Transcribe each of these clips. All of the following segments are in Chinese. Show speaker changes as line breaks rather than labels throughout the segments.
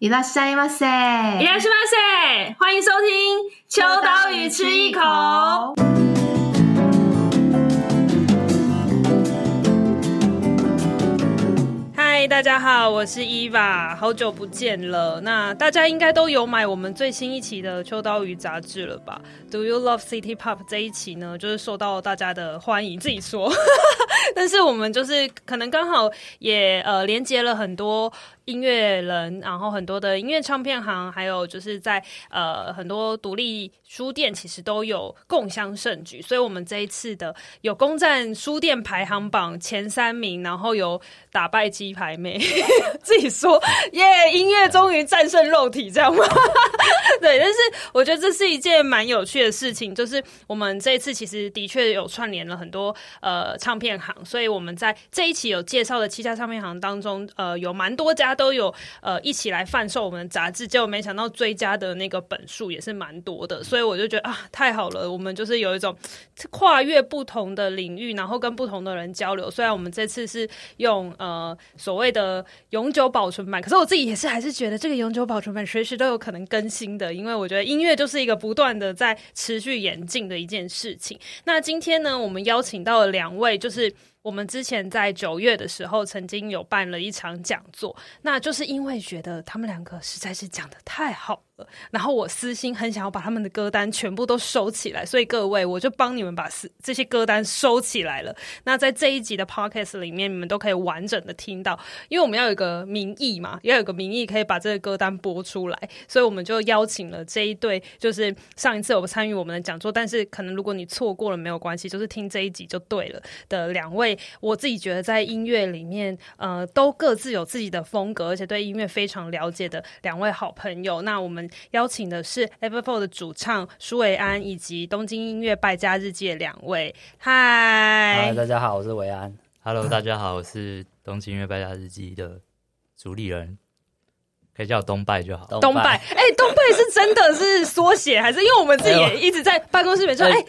いらっしゃいませ，
いらっしゃいませ，欢迎收听《秋刀鱼吃一口》。嗨，大家好，我是伊娃，好久不见了。那大家应该都有买我们最新一期的《秋刀鱼》杂志了吧？Do you love City Pop 这一期呢，就是受到大家的欢迎。自己说，但是我们就是可能刚好也呃连接了很多。 音乐人，然后很多的音乐唱片行，还有就是在呃很多独立书店，其实都有共襄盛举。所以，我们这一次的有攻占书店排行榜前三名，然后有打败鸡排妹，自己说耶音乐终于战胜肉体，这样吗？对，但是我觉得这是一件蛮有趣的事情，就是我们这一次其实的确有串联了很多呃唱片行，所以我们在这一期有介绍的七家唱片行当中，呃，有蛮多家。都有呃一起来贩售我们的杂志，结果没想到追加的那个本数也是蛮多的，所以我就觉得啊太好了，我们就是有一种跨越不同的领域，然后跟不同的人交流。虽然我们这次是用呃所谓的永久保存版，可是我自己也是还是觉得这个永久保存版随时都有可能更新的，因为我觉得音乐就是一个不断的在持续演进的一件事情。那今天呢，我们邀请到了两位，就是。我们之前在九月的时候，曾经有办了一场讲座，那就是因为觉得他们两个实在是讲的太好了。然后我私心很想要把他们的歌单全部都收起来，所以各位我就帮你们把这些歌单收起来了。那在这一集的 podcast 里面，你们都可以完整的听到，因为我们要有一个名义嘛，要有个名义可以把这个歌单播出来，所以我们就邀请了这一对，就是上一次有参与我们的讲座，但是可能如果你错过了没有关系，就是听这一集就对了的两位，我自己觉得在音乐里面，呃，都各自有自己的风格，而且对音乐非常了解的两位好朋友。那我们。邀请的是 Everfour 的主唱舒维安以及东京音乐败家日记的两位。嗨，
大家好，我是维安。Hello，大家好，我是东京音乐败家日记的主理人，可以叫我东拜就好。
东拜，哎、欸，东败是真的是缩写，还是因为我们自己也一直在办公室里面说，哎、欸，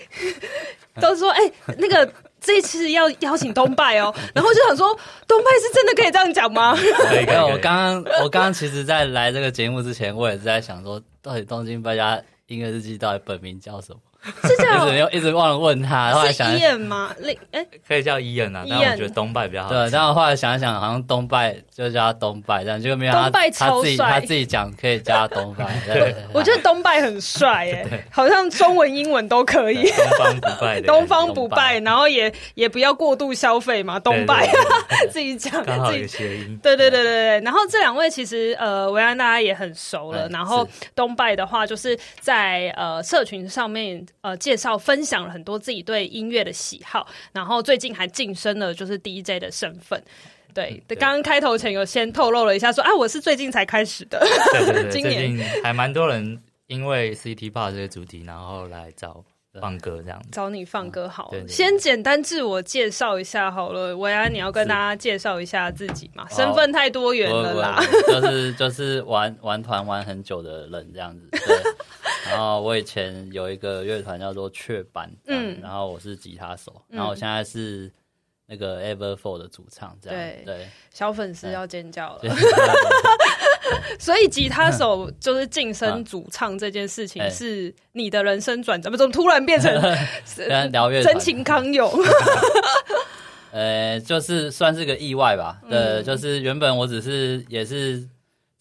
都说哎、欸，那个。这一次要邀请东拜哦，然后就想说，东拜是真的可以这样讲吗？
可以，可以。我刚刚，我刚刚其实，在来这个节目之前，我也是在想说，到底东京败家音乐日记到底本名叫什么？
是这样，
一直一直忘了问他。后来想
伊恩吗？那哎，
可以叫伊恩啊，但我觉得东拜比较好。对，然后后来想一想，好像东拜就叫他东拜，这样就没有他他自己他自己讲可以叫他东拜。对，
我觉得东拜很帅哎，好像中文英文都可以。
东方不败，
东方不败，然后也也不要过度消费嘛，东拜 自己讲，
刚好有谐音。
对对对对对，然后这两位其实呃，维安大家也很熟了，然后东拜的话就是在呃社群上面。呃，介绍分享了很多自己对音乐的喜好，然后最近还晋升了就是 DJ 的身份。对，刚刚开头前有先透露了一下说，说啊，我是最近才开始的。
对对对，今年还蛮多人因为 City Pop 这个主题，然后来找放歌这样子。
找你放歌好了，对对对，先简单自我介绍一下好了。维安，你要跟大家介绍一下自己嘛？身份太多元了啦。
就是就是玩玩团玩很久的人这样子。对 然后我以前有一个乐团叫做雀斑，嗯，然后我是吉他手，嗯、然后我现在是那个 Everfour 的主唱，这样对，对
小粉丝要尖叫了。所以吉他手就是晋升主唱这件事情，是你的人生转折，怎么突然变成
聊乐
真情康永？
呃，就是算是个意外吧。对，就是原本我只是也是。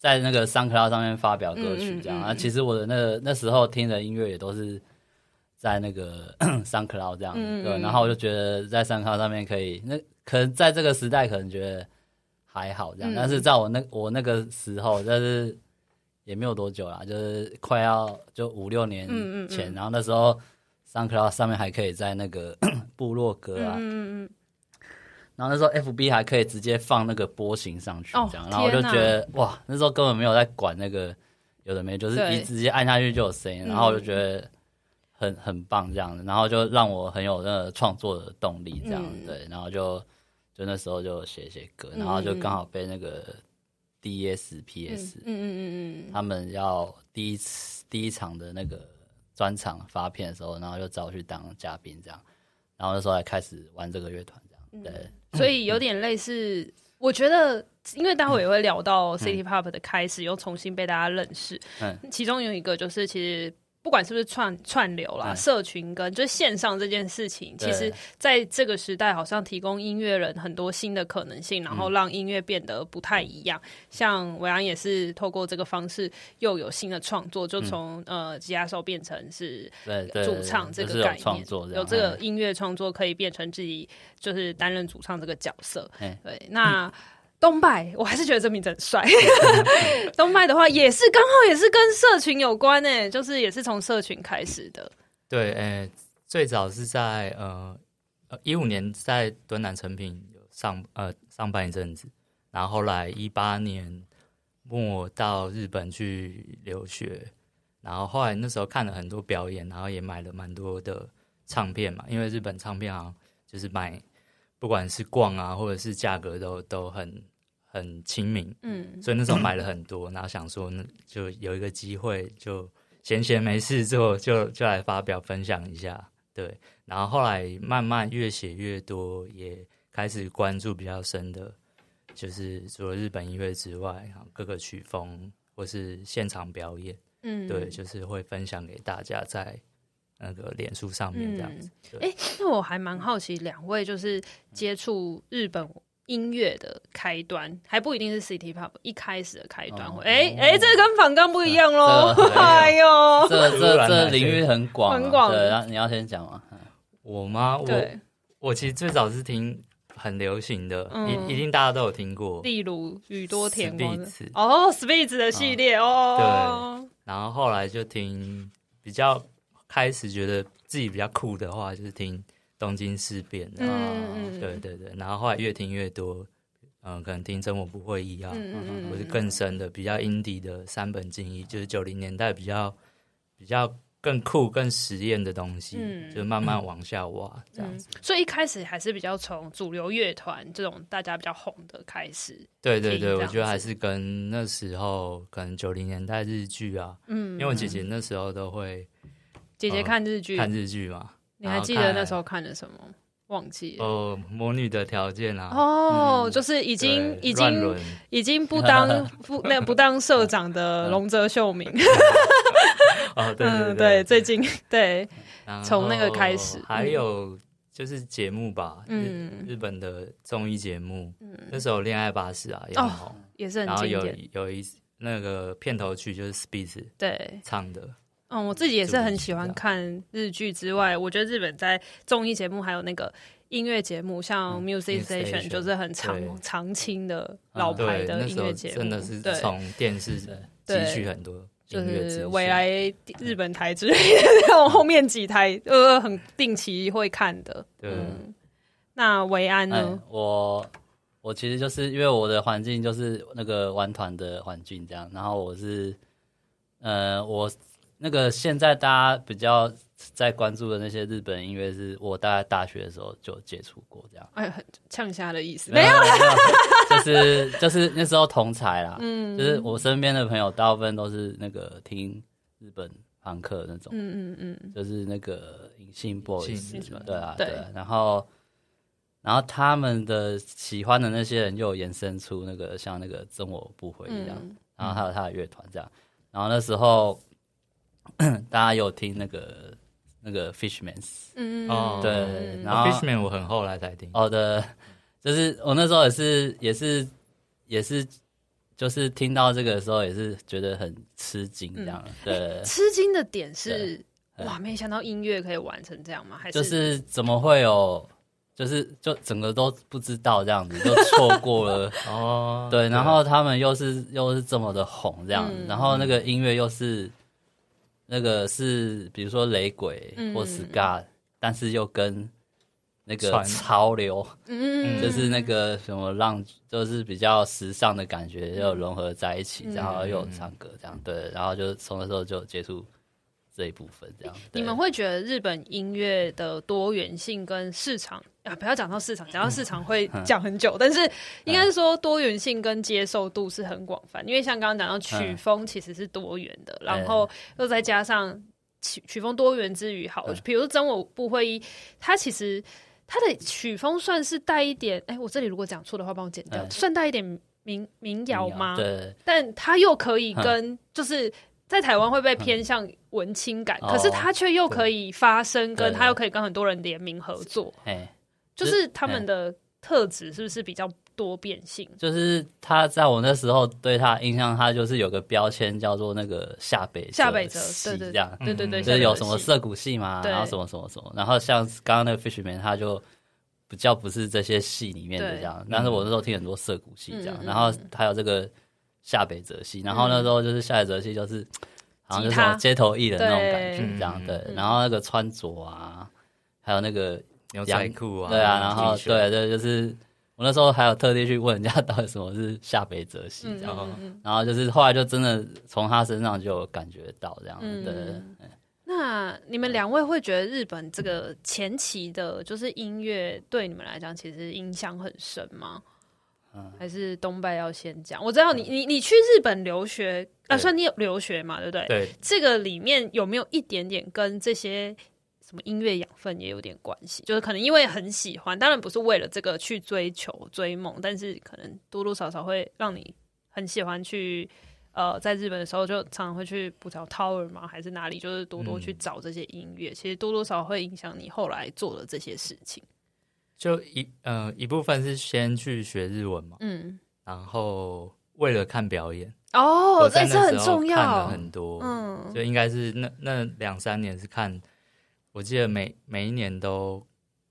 在那个 SoundCloud 上面发表歌曲这样啊，其实我的那个那时候听的音乐也都是在那个 SoundCloud 这样，对，然后我就觉得在 SoundCloud 上面可以，那可能在这个时代可能觉得还好这样，但是在我那我那个时候，就是也没有多久啦，就是快要就五六年前，然后那时候 SoundCloud 上面还可以在那个 部落格啊。然后那时候 F B 还可以直接放那个波形上去，这样，哦、然后我就觉得哇，那时候根本没有在管那个有的没，就是一直接按下去就有声音，然后我就觉得很很棒这样子，然后就让我很有那个创作的动力这样，嗯、对，然后就就那时候就写写歌，然后就刚好被那个 D S P S，嗯嗯嗯嗯，他们要第一次第一场的那个专场发片的时候，然后就找我去当嘉宾这样，然后那时候还开始玩这个乐团这样，对。
所以有点类似，我觉得因为待会也会聊到 City Pop 的开始，嗯、又重新被大家认识。嗯，其中有一个就是其实。不管是不是串串流啦，嗯、社群跟就是线上这件事情，其实在这个时代，好像提供音乐人很多新的可能性，然后让音乐变得不太一样。嗯、像维安也是透过这个方式又有新的创作，就从、嗯、呃吉他手变成是主唱这个概念，有，有这个音乐创作可以变成自己就是担任主唱这个角色。对，对那。嗯东拜，我还是觉得这名字很帅。东拜的话，也是刚好也是跟社群有关诶，就是也是从社群开始的。
对，诶、欸，最早是在呃一五年在敦南成品上呃上班一阵子，然后后来一八年末到日本去留学，然后后来那时候看了很多表演，然后也买了蛮多的唱片嘛，因为日本唱片好像就是买。不管是逛啊，或者是价格都都很很亲民，嗯，所以那时候买了很多，然后想说，那就有一个机会，就闲闲没事做，就就来发表分享一下，对。然后后来慢慢越写越多，也开始关注比较深的，就是除了日本音乐之外，各个曲风或是现场表演，嗯，对，就是会分享给大家在。那个脸书上面这样子，哎、嗯，
那我还蛮好奇，两位就是接触日本音乐的开端，还不一定是 City Pop 一开始的开端。哎哎、哦，欸欸，这跟反纲不一样喽。哎呦，
这这这领域很广，很广。对，你要先讲吗？
我吗？我我其实最早是听很流行的，一、嗯、一定大家都有听过，
例如宇多田光哦，Speeds 的系列哦。
对，然后后来就听比较。开始觉得自己比较酷的话，就是听东京事变，嗯，对对对，然后后来越听越多，嗯、呃，可能听真我不会一样，嗯、或是更深的比较 indie 的三本敬一，就是九零年代比较比较更酷、更实验的东西，嗯，就慢慢往下挖这样子、
嗯。所以一开始还是比较从主流乐团这种大家比较红的开始，
对对对，我觉得还是跟那时候可能九零年代日剧啊，嗯，因为我姐姐那时候都会。
姐姐看日剧，
看日剧嘛？
你还记得那时候看的什么？忘记了
哦，魔女的条件啊！
哦，就是已经已经已经不当 不那不当社长的龙泽秀明。
哦，对对，
最近对，从那个开始，
还有就是节目吧，嗯，日本的综艺节目，那时候恋爱巴士啊也很红，
也是很经典。
然后有有一那个片头曲就是 Spitz
对
唱的。
嗯，我自己也是很喜欢看日剧之外，我觉得日本在综艺节目还有那个音乐节目，像 Music Station 就是很长常青的老牌的音乐节目，
真的是从电视汲取很多，
就是未来日本台之类的那种后面几台呃很定期会看的。嗯，那维安呢？
我我其实就是因为我的环境就是那个玩团的环境这样，然后我是呃我。那个现在大家比较在关注的那些日本音乐，是我大概大学的时候就接触过，这样。
哎，很呛虾的意思。
没有，就是就是那时候同才啦，嗯，就是我身边的朋友大部分都是那个听日本朋克那种，嗯嗯嗯，就是那个隐性 boys 嘛，对啊，对。然后，然后他们的喜欢的那些人又延伸出那个像那个真我不回一样，然后还有他的乐团这样，然后那时候。大家有听那个那个 Fishmans，嗯哦，对，然后
Fishman 我很后来才听。
哦的，就是我那时候也是也是也是，就是听到这个的时候也是觉得很吃惊，这样。对，
吃惊的点是哇，没想到音乐可以玩成这样吗？还是
就是怎么会有？就是就整个都不知道这样子，就错过了 哦。对，然后他们又是又是这么的红这样，然后那个音乐又是。那个是比如说雷鬼或 ska，但是又跟那个潮流，嗯，就是那个什么浪，就是比较时尚的感觉又融合在一起，然后又有唱歌这样，对，然后就从那时候就接触这一部分这样。
你们会觉得日本音乐的多元性跟市场？啊，不要讲到市场，讲到市场会讲很久。嗯、但是应该是说多元性跟接受度是很广泛，因为像刚刚讲到曲风其实是多元的，嗯、然后又再加上曲曲风多元之余，好，比如说真我不会，它其实它的曲风算是带一点，哎、欸，我这里如果讲错的话，帮我剪掉，嗯、算带一点民民谣吗？
对，
但他又可以跟就是。在台湾会被偏向文青感，嗯、可是他却又可以发声，跟他又可以跟很多人联名合作，就是他们的特质是不是比较多变性？
就是他在我那时候对他印象，他就是有个标签叫做那个下北
下北泽，对对，这样。对对对，就是有
什么涩谷系嘛，然后什么什么什么，然后像刚刚那个 Fishman 他就比较不是这些系里面的这样，但是我那时候听很多涩谷系这样，然后还有这个。下北泽西，然后那时候就是下北泽西，就是好像就是什么街头艺人那种感觉，这样对。然后那个穿着啊，还有那个
牛仔裤啊，
对啊，然后对对，就是我那时候还有特地去问人家到底什么是下北泽西，然后然后就是后来就真的从他身上就有感觉到这样子。对。
那你们两位会觉得日本这个前期的，就是音乐对你们来讲，其实影响很深吗？还是东拜要先讲。我知道你你你去日本留学啊，算你有留学嘛，对不对？
对，
这个里面有没有一点点跟这些什么音乐养分也有点关系？就是可能因为很喜欢，当然不是为了这个去追求追梦，但是可能多多少少会让你很喜欢去。呃，在日本的时候就常常会去不找 Tower 吗？还是哪里？就是多多去找这些音乐，其实多多少少会影响你后来做的这些事情。
就一呃一部分是先去学日文嘛，嗯，然后为了看表演
哦，那这很重要，
看了很多，嗯，就应该是那那两三年是看，我记得每每一年都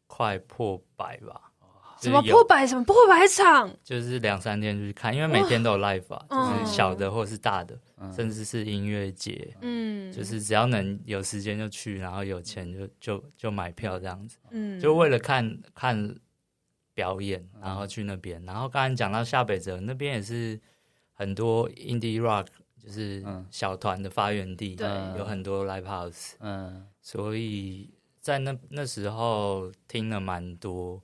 快破百吧。
什么破百？什么破百场？
就是两三天就去看，因为每天都有 live 啊，就是小的或是大的，甚至是音乐节。嗯，就是只要能有时间就去，然后有钱就就就买票这样子。嗯，就为了看看表演，然后去那边。然后刚才讲到下北泽那边也是很多 indie rock，就是小团的发源地，对，有很多 live house。嗯，所以在那那时候听了蛮多。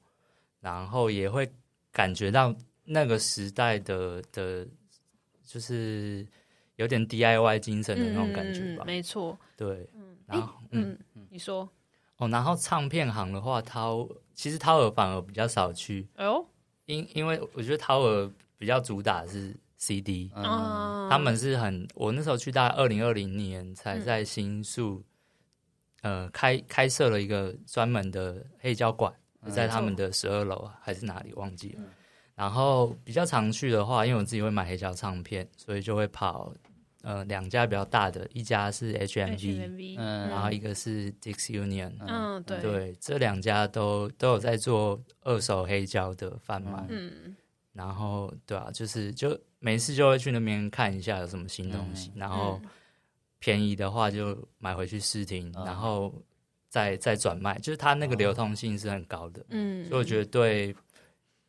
然后也会感觉到那个时代的的，就是有点 DIY 精神的那种感觉吧。
嗯、没错，
对。
嗯，然后嗯，嗯你说
哦，然后唱片行的话，涛其实涛儿反而比较少去。哎呦，因因为我觉得涛儿比较主打的是 CD，嗯，他们是很，我那时候去大概二零二零年才在新宿，嗯、呃，开开设了一个专门的黑胶馆。在他们的十二楼还是哪里忘记了，嗯、然后比较常去的话，因为我自己会买黑胶唱片，所以就会跑呃两家比较大的，一家是 HMV，嗯，然后一个是 Dix Union，嗯，对，对，这两家都都有在做二手黑胶的贩卖，嗯，然后对啊，就是就每次就会去那边看一下有什么新东西，嗯、然后便宜的话就买回去试听，嗯、然后。再再转卖，就是它那个流通性是很高的，嗯，所以我觉得对，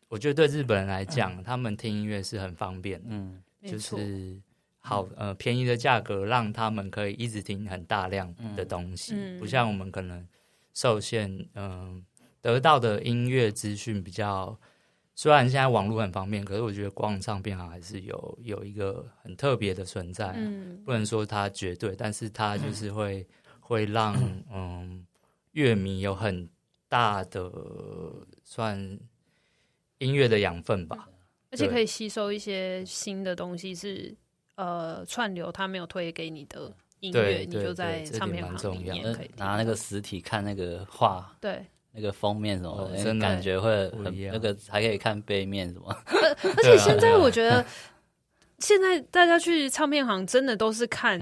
我觉得对日本人来讲，他们听音乐是很方便的，嗯，就是好呃便宜的价格，让他们可以一直听很大量的东西，不像我们可能受限，嗯，得到的音乐资讯比较，虽然现在网络很方便，可是我觉得逛唱片行还是有有一个很特别的存在，嗯，不能说它绝对，但是它就是会 会让嗯。乐迷有很大的算音乐的养分吧，
而且可以吸收一些新的东西是，是呃串流他没有推给你的音乐，你就在唱片行里面可以
拿那个实体看那个画，
对
那个封面什么的，感觉会很那个，还可以看背面什么。
而且现在我觉得，现在大家去唱片行真的都是看。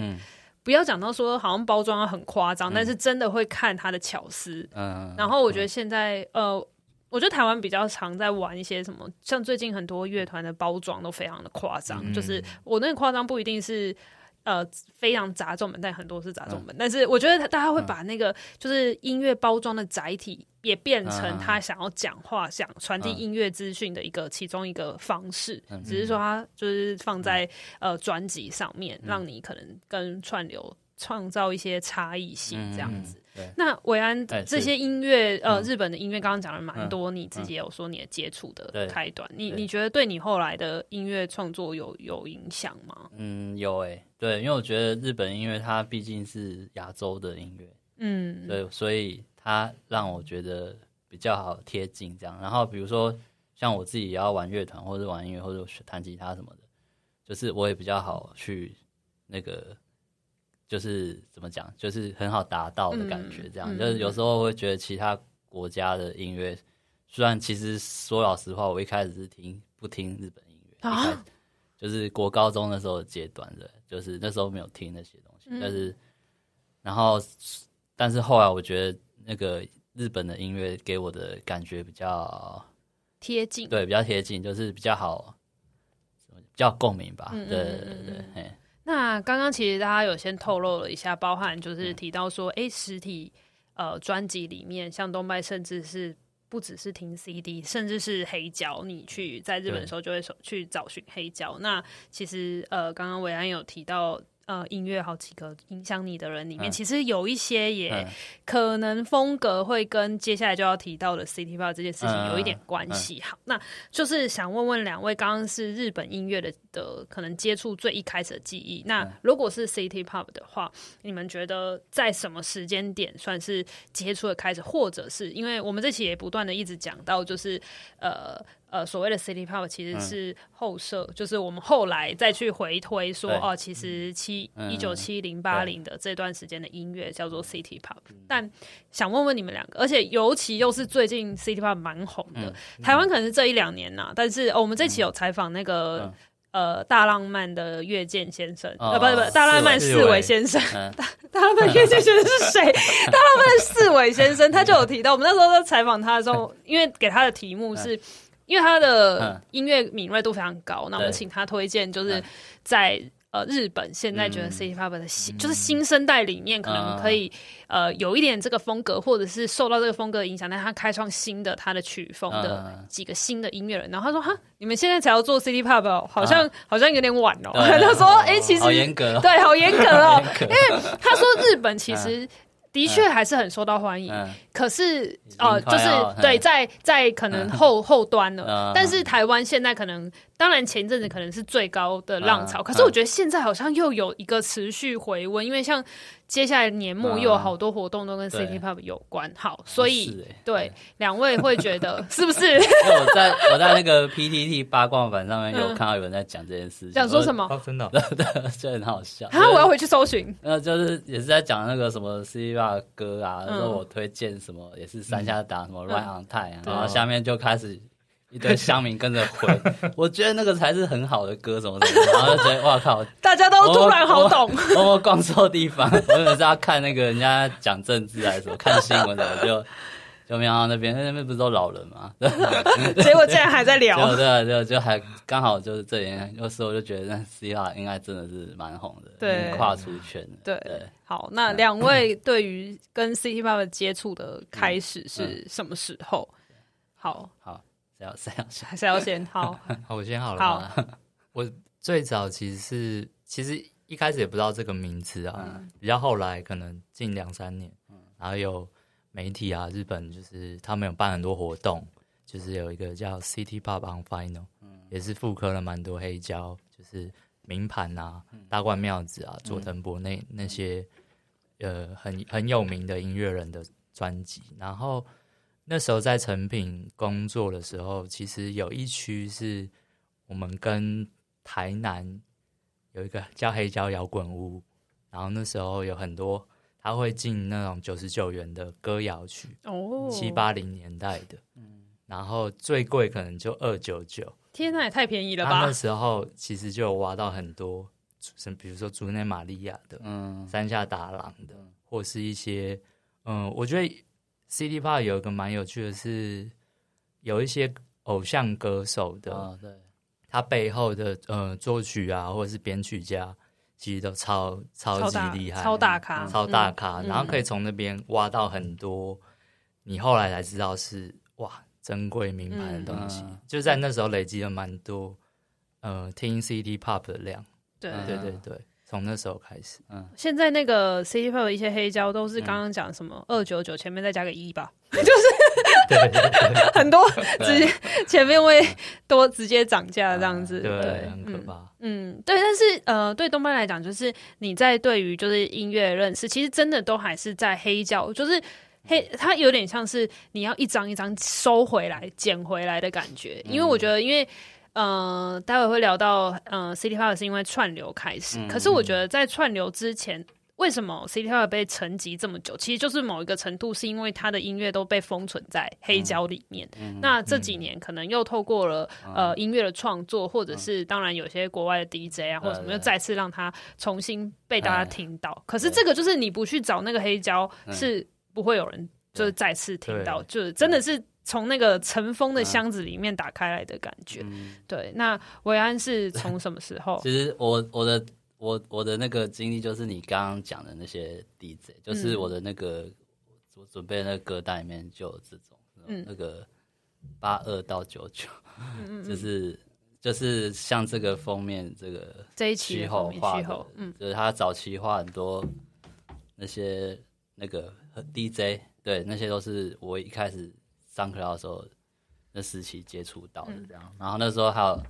不要讲到说好像包装很夸张，嗯、但是真的会看它的巧思。嗯，然后我觉得现在、嗯、呃，我觉得台湾比较常在玩一些什么，像最近很多乐团的包装都非常的夸张，嗯、就是我那个夸张不一定是。呃，非常杂种门，但很多是杂种门。嗯、但是我觉得大家会把那个就是音乐包装的载体，也变成他想要讲话、嗯、想传递音乐资讯的一个其中一个方式。嗯、只是说他就是放在、嗯、呃专辑上面，嗯、让你可能跟串流创造一些差异性这样子。那维安这些音乐，欸、呃，日本的音乐，刚刚讲了蛮多，嗯、你自己也有说你的接触的开端，对。你你觉得对你后来的音乐创作有有影响吗？
嗯，有诶、欸，对，因为我觉得日本音乐它毕竟是亚洲的音乐，嗯，对，所以它让我觉得比较好贴近这样。然后比如说像我自己也要玩乐团或者玩音乐或者弹吉他什么的，就是我也比较好去那个，就是怎么讲，就是很好达到的感觉。这样、嗯、就是有时候会觉得其他国家的音乐，虽然其实说老实话，我一开始是听不听日本音乐，啊、就是国高中的时候阶段的，就是那时候没有听那些东西，嗯、但是然后但是后来我觉得那个。日本的音乐给我的感觉比较
贴近，
对，比较贴近，就是比较好，比较共鸣吧。嗯嗯嗯对对对，嘿。
那刚刚其实大家有先透露了一下，包含就是提到说，哎、嗯，实体呃专辑里面，像东麦甚至是不只是听 CD，甚至是黑胶，你去在日本的时候就会去找寻黑胶。那其实呃，刚刚维安有提到。呃，音乐好几个影响你的人里面，嗯、其实有一些也可能风格会跟接下来就要提到的 City Pop 这件事情有一点关系。嗯、好，那就是想问问两位，刚刚是日本音乐的的可能接触最一开始的记忆。那如果是 City Pop 的话，你们觉得在什么时间点算是接触的开始，或者是因为我们这期也不断的一直讲到，就是呃。呃，所谓的 City Pop 其实是后设，嗯、就是我们后来再去回推说，哦，其实七一九七零八零的这段时间的音乐叫做 City Pop。嗯、但想问问你们两个，而且尤其又是最近 City Pop 蛮红的，台湾可能是这一两年呐、啊。但是、哦、我们这期有采访那个、嗯、呃大浪漫的月见先生，呃、哦，不不不，大浪漫四维先生，嗯、大大浪漫月见先生是谁？大浪漫四维先生，他就有提到，我们那时候在采访他的时候，因为给他的题目是。因为他的音乐敏锐度非常高，那、嗯、我们请他推荐，就是在、嗯、呃日本现在觉得 City Pop 的新，嗯、就是新生代里面可能可以、嗯、呃有一点这个风格，或者是受到这个风格的影响，但他开创新的他的曲风的几个新的音乐人。然后他说：“哈，你们现在才要做 City Pop，哦，好像、嗯、好像有点晚哦。对” 他说：“哎、欸，其实
好严格、哦，
对，好严格哦，格。因为他说日本其实。嗯”的确还是很受到欢迎，嗯、可是哦、呃，就是对，在在可能后、嗯、后端了，嗯、但是台湾现在可能。当然，前阵子可能是最高的浪潮，可是我觉得现在好像又有一个持续回温，因为像接下来年末又有好多活动都跟 City Pop 有关。好，所以对两位会觉得 是不是？
我在我在那个 PTT 八卦版上面有看到有人在讲这件事，
讲说什么？
真的，
对，就很好笑。
啊，我要回去搜寻。
那就是也是在讲那个什么 City Pop 歌啊，说我推荐什么，也是山下达什么 Ride on Time，然后下面就开始。一堆乡民跟着回，我觉得那个才是很好的歌，什么什么，然后就觉得哇靠，
大家都突然好懂。
我 我逛错地方，我以为是要看那个人家讲政治还是什么，看新闻的，我就 就没想到那边，那边不是都老人吗？
结果竟然还在聊，
对对，就就还刚好就是这点，有时候我就觉得那 C 大应该真的是蛮红的，对，跨出圈的。
对对，好，那两位对于跟 City Pop 接触的开始是什么时候？好好。
要谁要先？
谁要先？好，
好，我先好了。
好，
我最早其实是，其实一开始也不知道这个名字啊，嗯、比较后来可能近两三年，嗯、然后有媒体啊，日本就是他们有办很多活动，就是有一个叫 City Pop on Final，嗯、也是复刻了蛮多黑胶，就是名盘啊、嗯、大贯妙子啊、佐藤博那那些呃很很有名的音乐人的专辑，然后。那时候在成品工作的时候，其实有一区是我们跟台南有一个叫黑胶摇滚屋，然后那时候有很多他会进那种九十九元的歌谣曲，哦，七八零年代的，嗯，然后最贵可能就二九九，
天哪，也太便宜了吧！
那时候其实就有挖到很多，比如说竹内玛利亚的，嗯，山下达郎的，或是一些，嗯，我觉得。City Pop 有一个蛮有趣的是，有一些偶像歌手的，哦、对，他背后的呃作曲啊，或者是编曲家，其实都超超级厉害，
超大咖，
超大咖，嗯、然后可以从那边挖到很多，你后来才知道是哇珍贵名牌的东西，嗯、就在那时候累积了蛮多，呃，听 City Pop 的量，对。对对对。从那时候开始，嗯，现在那个 City Pop 的一些黑胶都是刚刚讲什么二九九前面再加个一吧，就是很多直接 前面会多直接涨价这样子，对，很可怕。嗯，对，但是呃，对东麦来讲，就是你在对于就是音乐认识，其实真的都还是在黑胶，就是
黑，它有点像是你要一张一张收回来、捡回来的感觉。因为我觉得，因为呃，待会会聊到呃，City Pop 是因为串流开始，可是我觉得在串流之前。为什么 City Pop 被沉寂这么久？其实就是某一个程度，是因为他的音乐都被封存在黑胶里面。嗯、那这几年可能又透过了、嗯、呃音乐的创作，或者是当然有些国外的 DJ 啊，或者什么，又再次让他重新被大家听到。可是这个就是你不去找那个黑胶，是不会有人就是再次听到，就是真的是从那个尘封的箱子里面打开来的感觉。对，那维安是从什么时候？
其实我我的。我我的那个经历就是你刚刚讲的那些 DJ，就是我的那个我准备的那个歌单里面就有这种，嗯、那个八二到九九，就是就是像这个封面这个
这一期
后画
的，
嗯，就是他早期画很多那些那个 DJ，对，那些都是我一开始上课的时候那时期接触到的这样，然后那时候还有。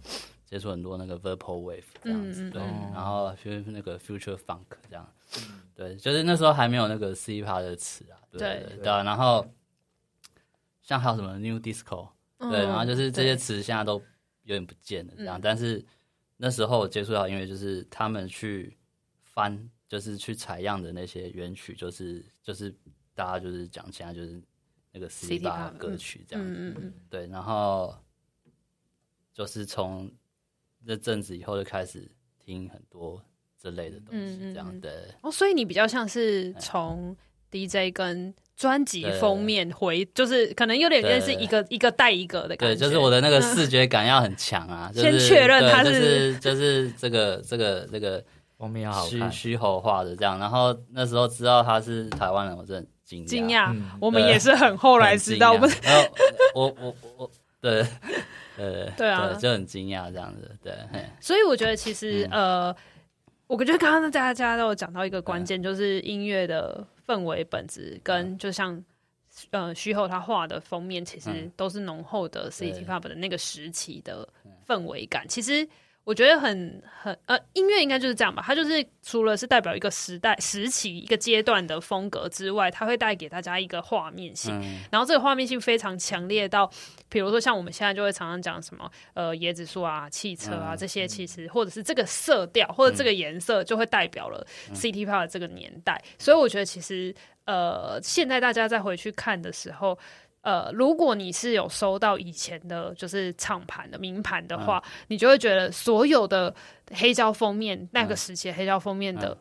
接触很多那个 Vaporwave 这样子，嗯、对，嗯、然后就是那个 Future Funk 这样，嗯、对，就是那时候还没有那个 City Pop 的词啊，对对，对，对、啊、然后像还有什么 New Disco，对，嗯、然后就是这些词现在都有点不见了这样，嗯、但是那时候我接触到音乐就是他们去翻，就是去采样的那些原曲，就是就是大家就是讲起来就是那个 City Pop 歌曲这样子，嗯嗯。对，然后就是从。那阵子以后就开始听很多这类的东西，这样的
哦，所以你比较像是从 DJ 跟专辑封面回，就是可能有点类似一个一个带一个的感觉，
对，就是我的那个视觉感要很强啊，
先确认它
是。就是这个这个这个封面要好看，虚虚猴化的这样，然后那时候知道他是台湾人，我真的惊讶，惊讶，
我们也是很后来知道，我们
我我我对。呃，对啊，就很惊讶这样子，对。
所以我觉得其实、嗯、呃，我觉得刚刚大家都有讲到一个关键，就是音乐的氛围本质跟就像、嗯、呃徐后他画的封面，其实都是浓厚的 City Pop 的那个时期的氛围感，其实。我觉得很很呃，音乐应该就是这样吧。它就是除了是代表一个时代时期一个阶段的风格之外，它会带给大家一个画面性。嗯、然后这个画面性非常强烈到，比如说像我们现在就会常常讲什么呃椰子树啊、汽车啊这些，其实或者是这个色调或者这个颜色，就会代表了 City Pop 的这个年代。所以我觉得其实呃，现在大家再回去看的时候。呃，如果你是有收到以前的，就是唱盘的名盘的话，嗯、你就会觉得所有的黑胶封面，嗯、那个时期的黑胶封面的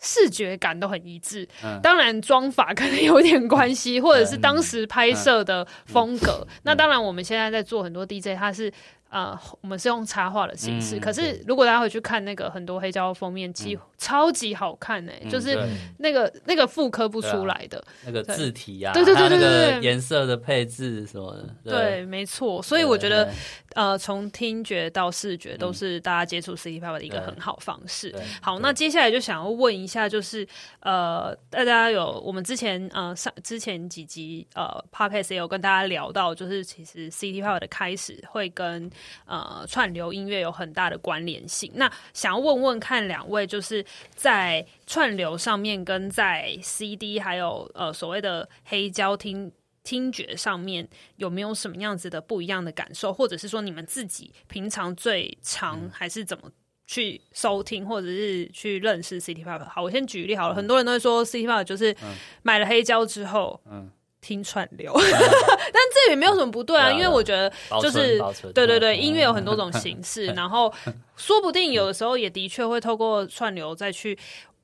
视觉感都很一致。嗯、当然妆法可能有点关系，或者是当时拍摄的风格。那当然，我们现在在做很多 DJ，它是。呃，我们是用插画的形式，可是如果大家回去看那个很多黑胶封面，其实超级好看呢，就是那个那个复刻不出来的
那个字体啊，
对对对对对，
颜色的配置什么的，
对，没错。所以我觉得，呃，从听觉到视觉都是大家接触 City Pop 的一个很好方式。好，那接下来就想要问一下，就是呃，大家有我们之前呃上之前几集呃 Podcast 也有跟大家聊到，就是其实 City Pop 的开始会跟呃，串流音乐有很大的关联性。那想要问问看两位，就是在串流上面跟在 CD 还有呃所谓的黑胶听听觉上面，有没有什么样子的不一样的感受？或者是说你们自己平常最常还是怎么去收听，或者是去认识 City Pop？好，我先举例好了。很多人都会说 City Pop 就是买了黑胶之后，嗯。听串流，但这也没有什么不对啊，因为我觉得就是对对对，音乐有很多种形式，然后说不定有的时候也的确会透过串流再去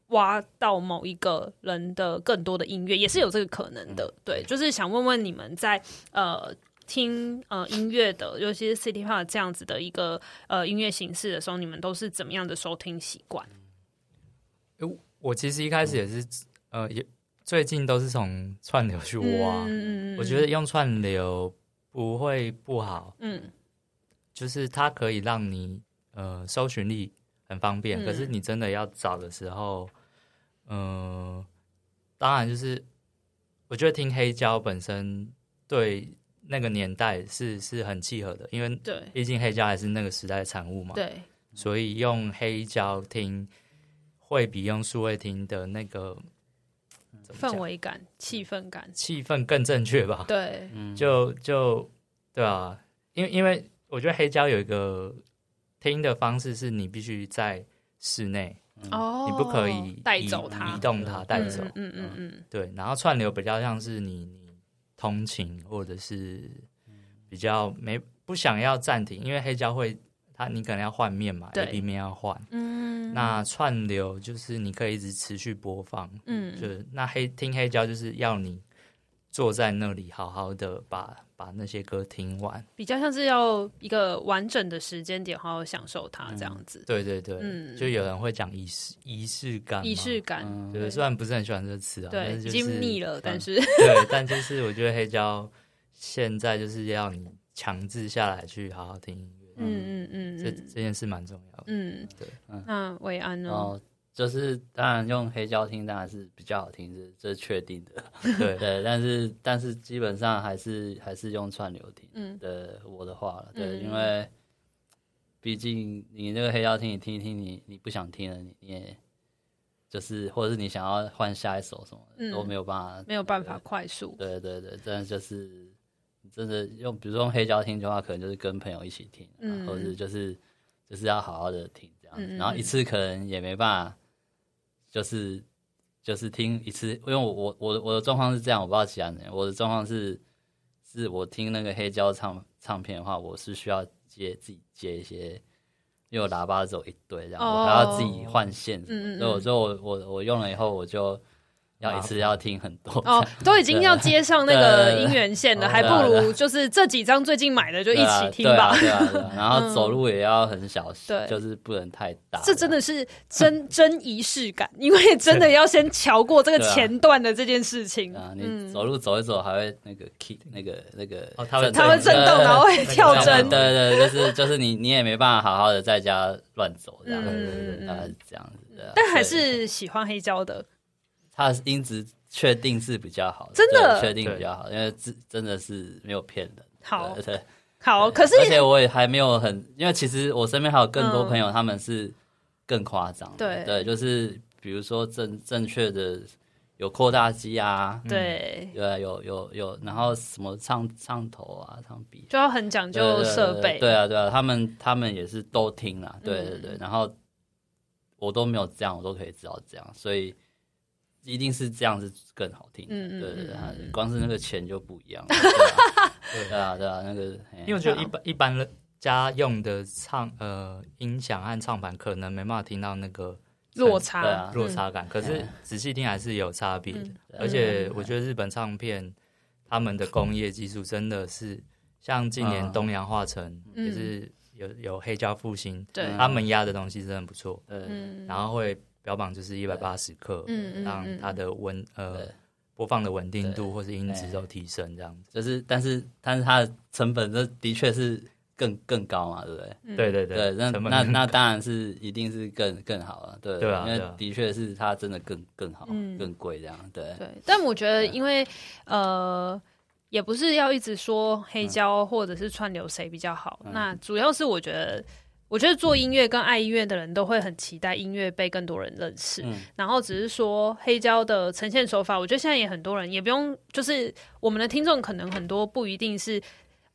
挖到某一个人的更多的音乐，也是有这个可能的。对，就是想问问你们在呃听呃音乐的，尤其是 City Pop 这样子的一个呃音乐形式的时候，你们都是怎么样的收听习惯？
我其实一开始也是呃也。最近都是从串流去挖，嗯、我觉得用串流不会不好，嗯，就是它可以让你呃搜寻力很方便，嗯、可是你真的要找的时候，嗯、呃，当然就是我觉得听黑胶本身对那个年代是是很契合的，因为对，毕竟黑胶还是那个时代的产物嘛，对，所以用黑胶听会比用数位听的那个。
氛围感、气氛感、
气氛更正确吧？
对，
就就对啊，因为因为我觉得黑胶有一个听的方式，是你必须在室内
哦，
你不可以
带走它、
移动它、带走。
嗯嗯嗯，
对。然后串流比较像是你你通勤或者是比较没不想要暂停，因为黑胶会它你可能要换面嘛，A B 面要换，嗯。那串流就是你可以一直持续播放，嗯，就是那黑听黑胶就是要你坐在那里好好的把把那些歌听完，
比较像是要一个完整的时间点好好享受它这样子。
嗯、对对对，嗯，就有人会讲仪式仪式感，
仪式感，
对，虽然不是很喜欢这个词啊，
对，已经腻了，但是
对，但就是我觉得黑胶现在就是要你强制下来去好好听。嗯嗯嗯，这这件事蛮重要的。嗯，对。嗯，
那伟安呢？
哦，就是当然用黑胶听当然是比较好听，这这是确定的。对对，但是但是基本上还是还是用串流听。嗯，的我的话了，对，因为毕竟你那个黑胶听，你听一听，你你不想听了，你也就是或者是你想要换下一首什么，都没有办法，
没有办法快速。
对对对，真的就是。真的用，比如说用黑胶听的话，可能就是跟朋友一起听，嗯、或者就是就是要好好的听这样子，嗯、然后一次可能也没办法，就是就是听一次，因为我我我我的状况是这样，我不知道其他人，我的状况是是我听那个黑胶唱唱片的话，我是需要接自己接一些，因为我喇叭只有一堆，这样、哦、我还要自己换线，所以我说我我我用了以后我就。要一次要听很多
哦，都已经要接上那个音源线了，还不如就是这几张最近买的就一起听吧。
对啊，然后走路也要很小心，对，就是不能太大。
这真的是真真仪式感，因为真的要先瞧过这个前段的这件事情
啊。你走路走一走还会那个 key 那个那个
哦，它会
它会震动，然后会跳针。
对对，就是就是你你也没办法好好的在家乱走这样子，大概是这样子的。
但还是喜欢黑胶的。
它的音质确定是比较好的，
真的
确定比较好，因为真真的是没有骗人。
好，
对，
好，可是
而且我也还没有很，因为其实我身边还有更多朋友，他们是更夸张。
对
对，就是比如说正正确的有扩大机啊，
对
对，有有有，然后什么唱唱头啊，唱笔
就要很讲究设备。
对啊对啊，他们他们也是都听啊，对对对，然后我都没有这样，我都可以知道这样，所以。一定是这样子更好听，嗯对对对，光是那个钱就不一样，对啊对啊，那个，
因为我觉得一般一般家用的唱呃音响和唱盘可能没办法听到那个
落差
落差感，可是仔细听还是有差别的，而且我觉得日本唱片他们的工业技术真的是像今年东洋化成也是有有黑胶复兴，对，他们压的东西真的不错，嗯，然后会。标榜就是一百八十克，嗯，让它的稳呃播放的稳定度或是音质都提升，这样子。
就是，但是但是它的成本，这的确是更更高嘛，对不对？
对对对，
那那那当然是一定是更更好了，对。对啊，因为的确是它真的更更好，更贵这样，对。对。
但我觉得，因为呃，也不是要一直说黑胶或者是串流谁比较好，那主要是我觉得。我觉得做音乐跟爱音乐的人都会很期待音乐被更多人认识，嗯、然后只是说黑胶的呈现手法，我觉得现在也很多人也不用，就是我们的听众可能很多不一定是。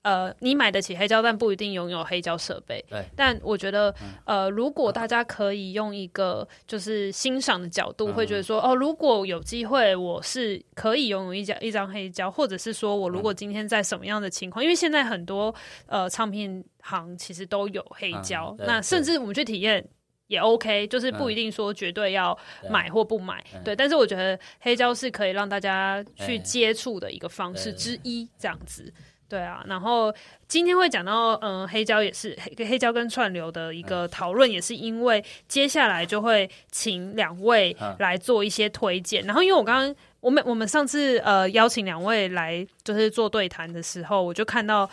呃，你买得起黑胶，但不一定拥有黑胶设备。
对。
但我觉得，呃，如果大家可以用一个就是欣赏的角度，会觉得说，哦，如果有机会，我是可以拥有一张一张黑胶，或者是说我如果今天在什么样的情况，因为现在很多呃唱片行其实都有黑胶，那甚至我们去体验也 OK，就是不一定说绝对要买或不买。对。但是我觉得黑胶是可以让大家去接触的一个方式之一，这样子。对啊，然后今天会讲到，嗯，黑胶也是黑黑胶跟串流的一个讨论，也是因为接下来就会请两位来做一些推荐。然后，因为我刚刚我们我们上次呃邀请两位来就是做对谈的时候，我就看到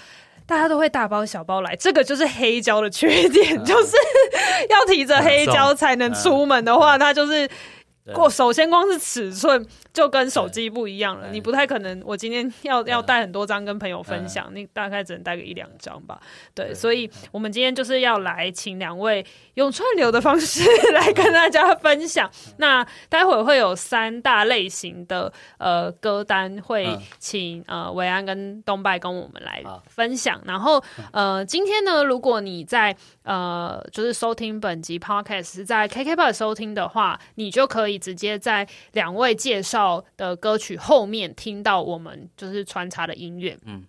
大家都会大包小包来，这个就是黑胶的缺点，就是 要提着黑胶才能出门的话，它就是。过首先光是尺寸就跟手机不一样了，你不太可能。我今天要要带很多张跟朋友分享，你大概只能带个一两张吧。对，所以我们今天就是要来请两位用串流的方式来跟大家分享。那待会会有三大类型的呃歌单，会请呃维安跟东拜跟我们来分享。然后呃今天呢，如果你在呃就是收听本集 Podcast 是在 KKBOX 收听的话，你就可以。直接在两位介绍的歌曲后面听到我们就是穿插的音乐，嗯。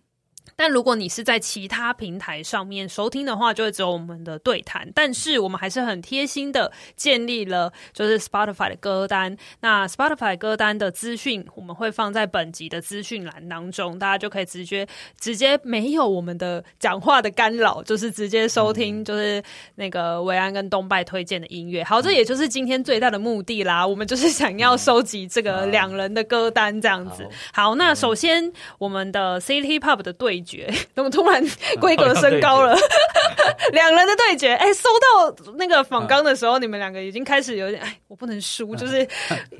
但如果你是在其他平台上面收听的话，就会只有我们的对谈。但是我们还是很贴心的建立了就是 Spotify 的歌单。那 Spotify 歌单的资讯我们会放在本集的资讯栏当中，大家就可以直接直接没有我们的讲话的干扰，就是直接收听就是那个维安跟东拜推荐的音乐。好，这也就是今天最大的目的啦。我们就是想要收集这个两人的歌单这样子。好，那首先我们的 City Pop 的对。决，怎么突然规格升高了？两人的对决，哎、欸，收到那个仿纲的时候，你们两个已经开始有点，哎，我不能输，就是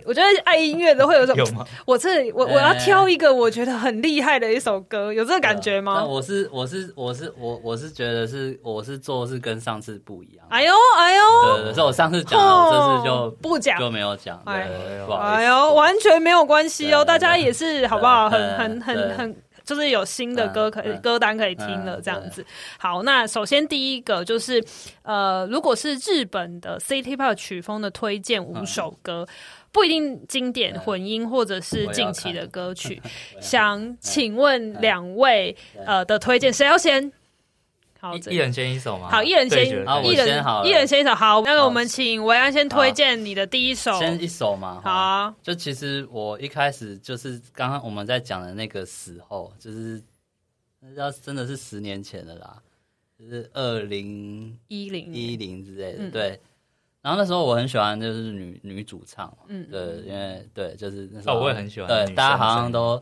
我觉得爱音乐的会有种，有？我这我我要挑一个我觉得很厉害的一首歌，有这个感觉吗？
我是我是我是我我是觉得是我是做是跟上次不一样。
哎呦哎呦，对，
对，对，我上次讲了，这次就
不讲
就没有讲。哎
呦哎呦，完全没有关系哦，大家也是好不好？很很很很。就是有新的歌可以、嗯、歌单可以听了，这样子。嗯、好，那首先第一个就是，呃，如果是日本的 City Pop 曲风的推荐五首歌，嗯、不一定经典混音或者是近期的歌曲，想请问两位呃的推荐，谁要先？
好，一人先一首吗？
好，一人先，一人一人先一首。好，那个我们请维安先推荐你的第一首，
先一首嘛。
好啊，
就其实我一开始就是刚刚我们在讲的那个时候，就是那要真的是十年前的啦，就是二零
一零
一零之类的。对，然后那时候我很喜欢就是女女主唱，嗯，对，因为对，就是那时候
我也很喜欢，
对，大家好像都。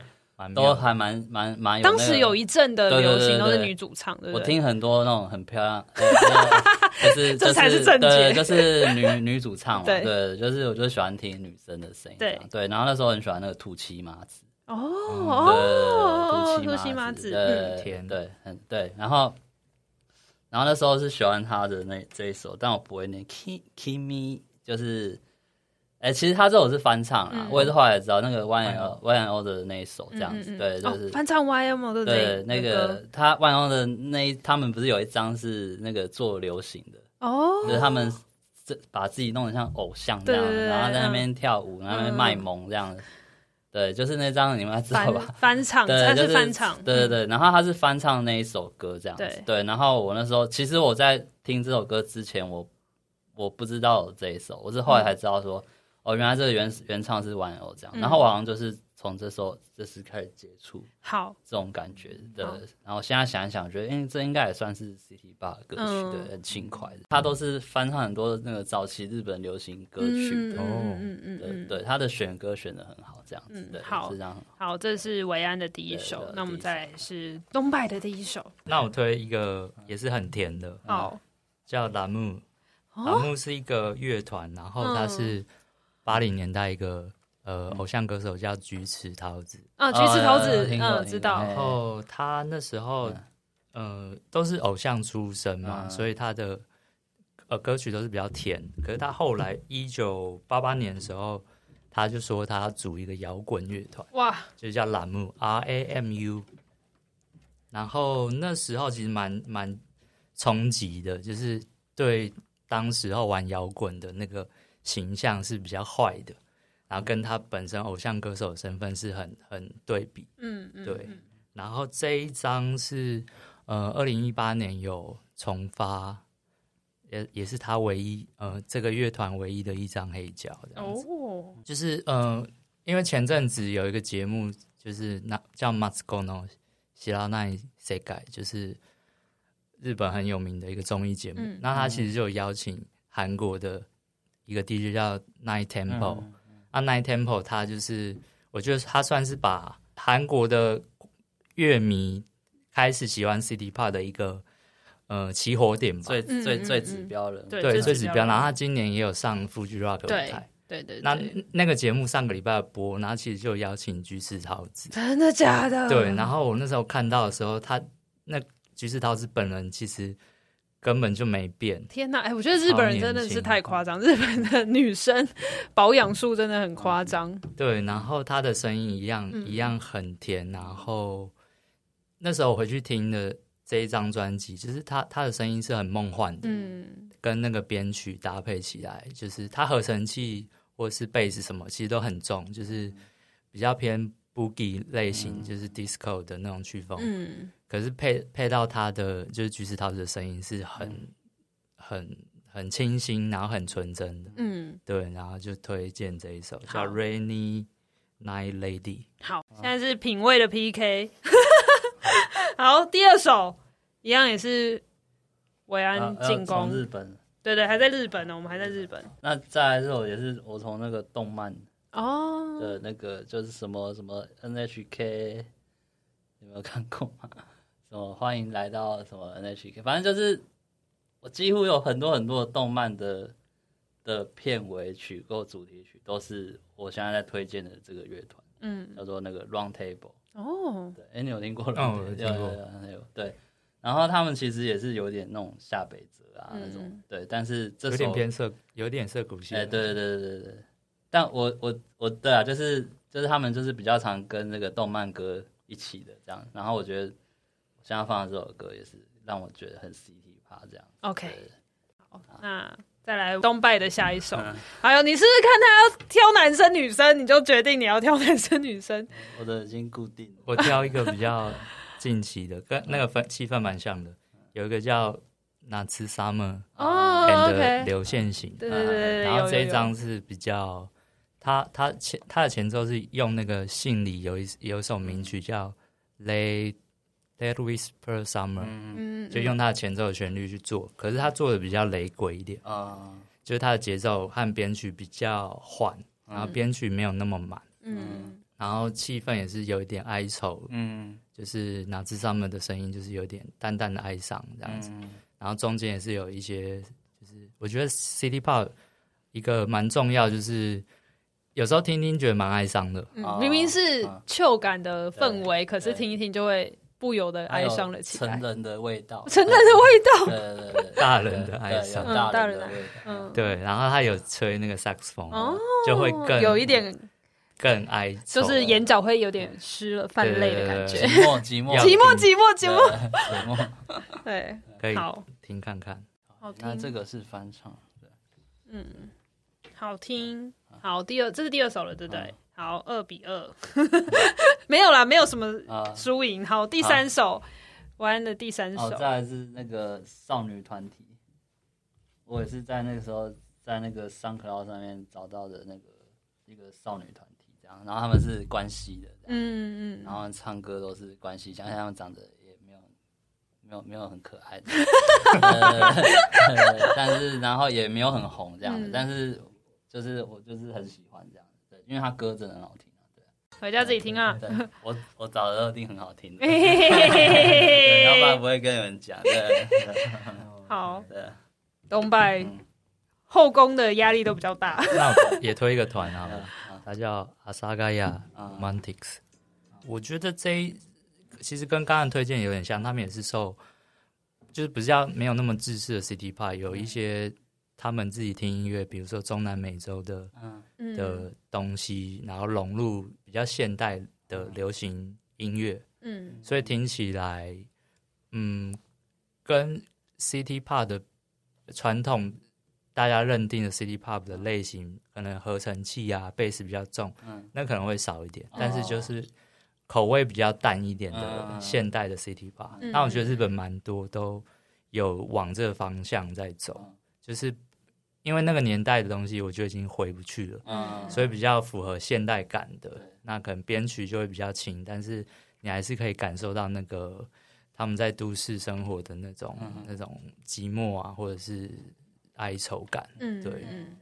都还蛮蛮蛮有，
当时有一阵的流行都是女主唱的。
我听很多那种很漂亮，就是 这才是正经，就是女 女主唱嘛。对，就是我就喜欢听女生的声音。对对，然后那时候很喜欢那个土七麻子。
哦哦，
土七麻子，对，甜，对，很对。然后然后那时候是喜欢他的那这一首，但我不会念 Kimi，就是。哎，其实他这首是翻唱啊，我也是后来知道那个 Y N O Y N O 的那一首这样子，对，就是
翻唱 Y N O 的
对？那个他 Y N O 的那一，他们不是有一张是那个做流行的哦，就是他们这把自己弄得像偶像这样，然后在那边跳舞，然后在那边卖萌这样子，对，就是那张你们还知道吧？
翻唱，对他是翻唱，
对对对，然后他是翻唱那一首歌这样子，对，然后我那时候其实我在听这首歌之前，我我不知道有这一首，我是后来才知道说。哦，原来这个原原唱是玩偶这样，嗯、然后我好像就是从这时候这时开始接触，好这种感觉的。然后现在想一想，觉得，嗯，这应该也算是 City Bar 歌曲，嗯、对，很轻快的。他都是翻唱很多那个早期日本流行歌曲的，哦，嗯嗯对对，他的选歌选的很好，这样子，对，好，是这样。
好，这是维安的第一首，那我们再来是东拜的第一首。
那我推一个也是很甜的，哦，叫 LAMOUR，LAMOUR 是一个乐团，然后它是。嗯八零年代一个呃偶像歌手叫菊池桃子
啊，菊池桃子，嗯，知道。
然后他那时候呃都是偶像出身嘛，所以他的呃歌曲都是比较甜。可是他后来一九八八年的时候，他就说他要组一个摇滚乐团，哇，就是叫 LAMOUR R A M U。然后那时候其实蛮蛮冲击的，就是对当时候玩摇滚的那个。形象是比较坏的，然后跟他本身偶像歌手的身份是很很对比，嗯嗯，对。然后这一张是呃，二零一八年有重发，也也是他唯一呃这个乐团唯一的一张黑胶这样子。哦，就是呃，因为前阵子有一个节目，就是那叫《Matsuko no Shiranai Sekai》，就是日本很有名的一个综艺节目。嗯、那他其实就有邀请韩国的。一个 DJ 叫 Night Temple，嗯、啊，Night Temple 他就是，我觉得他算是把韩国的乐迷开始喜欢 City Pop 的一个呃起火点吧，
最最最指标了，
对，
对
最
指标。然后他今年也有上 Fuji Rock 舞台，
对对对。
那那个节目上个礼拜播，然后其实就邀请菊池桃子。
真的假的？
对。然后我那时候看到的时候，他那菊池桃子本人其实根本就没变。
天哪！哎，我觉得日本人真的是太夸张，日本的女生 保养术真的很夸张。
对，然后她的声音一样、嗯、一样很甜。然后那时候我回去听的。这一张专辑，就是她她的声音是很梦幻的，嗯，跟那个编曲搭配起来，就是她合成器或是贝斯什么，其实都很重，就是比较偏 boogie 类型，嗯、就是 disco 的那种曲风，嗯，可是配配到他的就是橘子桃子的声音是很、嗯、很很清新，然后很纯真的，嗯，对，然后就推荐这一首叫 Rainy Night Lady。
好，现在是品味的 PK，好，第二首。一样也是维安进攻
日本，
对对，还在日本呢，我们还在日本。
那再来这首也是我从那个动漫
哦
的那个就是什么什么 NHK 有没有看过吗？什么欢迎来到什么 NHK，反正就是我几乎有很多很多的动漫的的片尾曲或主题曲都是我现在在推荐的这个乐团，嗯，叫做那个 Round Table
哦，
对，哎，你有听过吗？有有有，对。然后他们其实也是有点那种下北泽啊那种，嗯、对，但是这首
有点偏涩，有点涩谷系。
哎，对对对对对。但我我我对啊，就是就是他们就是比较常跟那个动漫歌一起的这样。然后我觉得我现在放的这首歌也是让我觉得很 City Pop 这样。
OK，好，那再来东拜的下一首。还有、嗯，你是不是看他要挑男生女生，你就决定你要挑 男生女生？
我的已经固定了，
我挑一个比较。近期的跟那个氛气氛蛮像的，有一个叫《Natsu Summer》
哦，and
流线型，
对对对，
然后这一张是比较，他他前他的前奏是用那个信里有一有一首名曲叫《Let Let Whisper Summer》，嗯，就用它的前奏的旋律去做，可是它做的比较雷鬼一点。啊，就是它的节奏和编曲比较缓，然后编曲没有那么满，嗯。然后气氛也是有一点哀愁，嗯，就是哪只上面的声音就是有点淡淡的哀伤这样子，嗯、然后中间也是有一些，就是我觉得 City Pop 一个蛮重要，就是有时候听听觉得蛮哀伤的，
嗯、明明是秋感的氛围，可是听一听就会不由得哀伤了起来。
成人的味道，
成人的味道，
对对对，
大人的哀伤，
大人的
味道，
嗯，
对，然后他有吹那个萨克斯风，哦，就会更
有一点。
更哀，
就是眼角会有点湿了，泛泪的感觉。
寂寞，寂寞，
寂寞，寂寞，寂寞，
寂寞。
对，
可以好听看看。
好听。
那这个是翻唱，对。
嗯，好听。好，第二，这是第二首了，对不对？好，二比二。没有啦，没有什么输赢。好，第三首，玩的第三首。
再来是那个少女团体。我也是在那个时候，在那个 SoundCloud 上面找到的那个一个少女团体。这样然后他们是关西的，嗯嗯，然后唱歌都是关西，想想他们长得也没有没有没有很可爱的，但是然后也没有很红这样子，但是就是我就是很喜欢这样，对，因为他歌真的很好听，对，
回家自己听啊，
我我找的一定很好听，要不然不会跟你们讲，对，
好，对，东拜后宫的压力都比较大，
那我也推一个团 啊。他叫阿萨嘎亚 Romantics，我觉得这一其实跟刚刚推荐有点像，他们也是受，就是比较没有那么自私的 City Pop，有一些他们自己听音乐，比如说中南美洲的的东西，然后融入比较现代的流行音乐，嗯，所以听起来，嗯，跟 City Pop 的传统。大家认定的 City Pop 的类型，可能合成器啊、贝斯比较重，嗯，那可能会少一点。但是就是口味比较淡一点的现代的 City Pop，那我觉得日本蛮多都有往这个方向在走，就是因为那个年代的东西，我就已经回不去了，嗯，所以比较符合现代感的，那可能编曲就会比较轻，但是你还是可以感受到那个他们在都市生活的那种那种寂寞啊，或者是。哀愁感，嗯，对，嗯，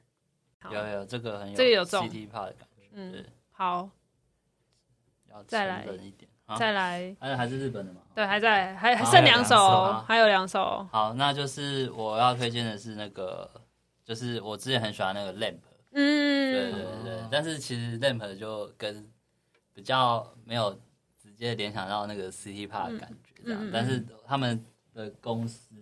有有这个很有，
这个有
City Pop 的感觉，
嗯，好，
要
再来一点，再来，
还还是日本的嘛？
对，还在，还还剩两首，还有两首。
好，那就是我要推荐的是那个，就是我之前很喜欢那个 Lamp，
嗯，
对对对。但是其实 Lamp 就跟比较没有直接联想到那个 City Pop 的感觉这样，但是他们的公司，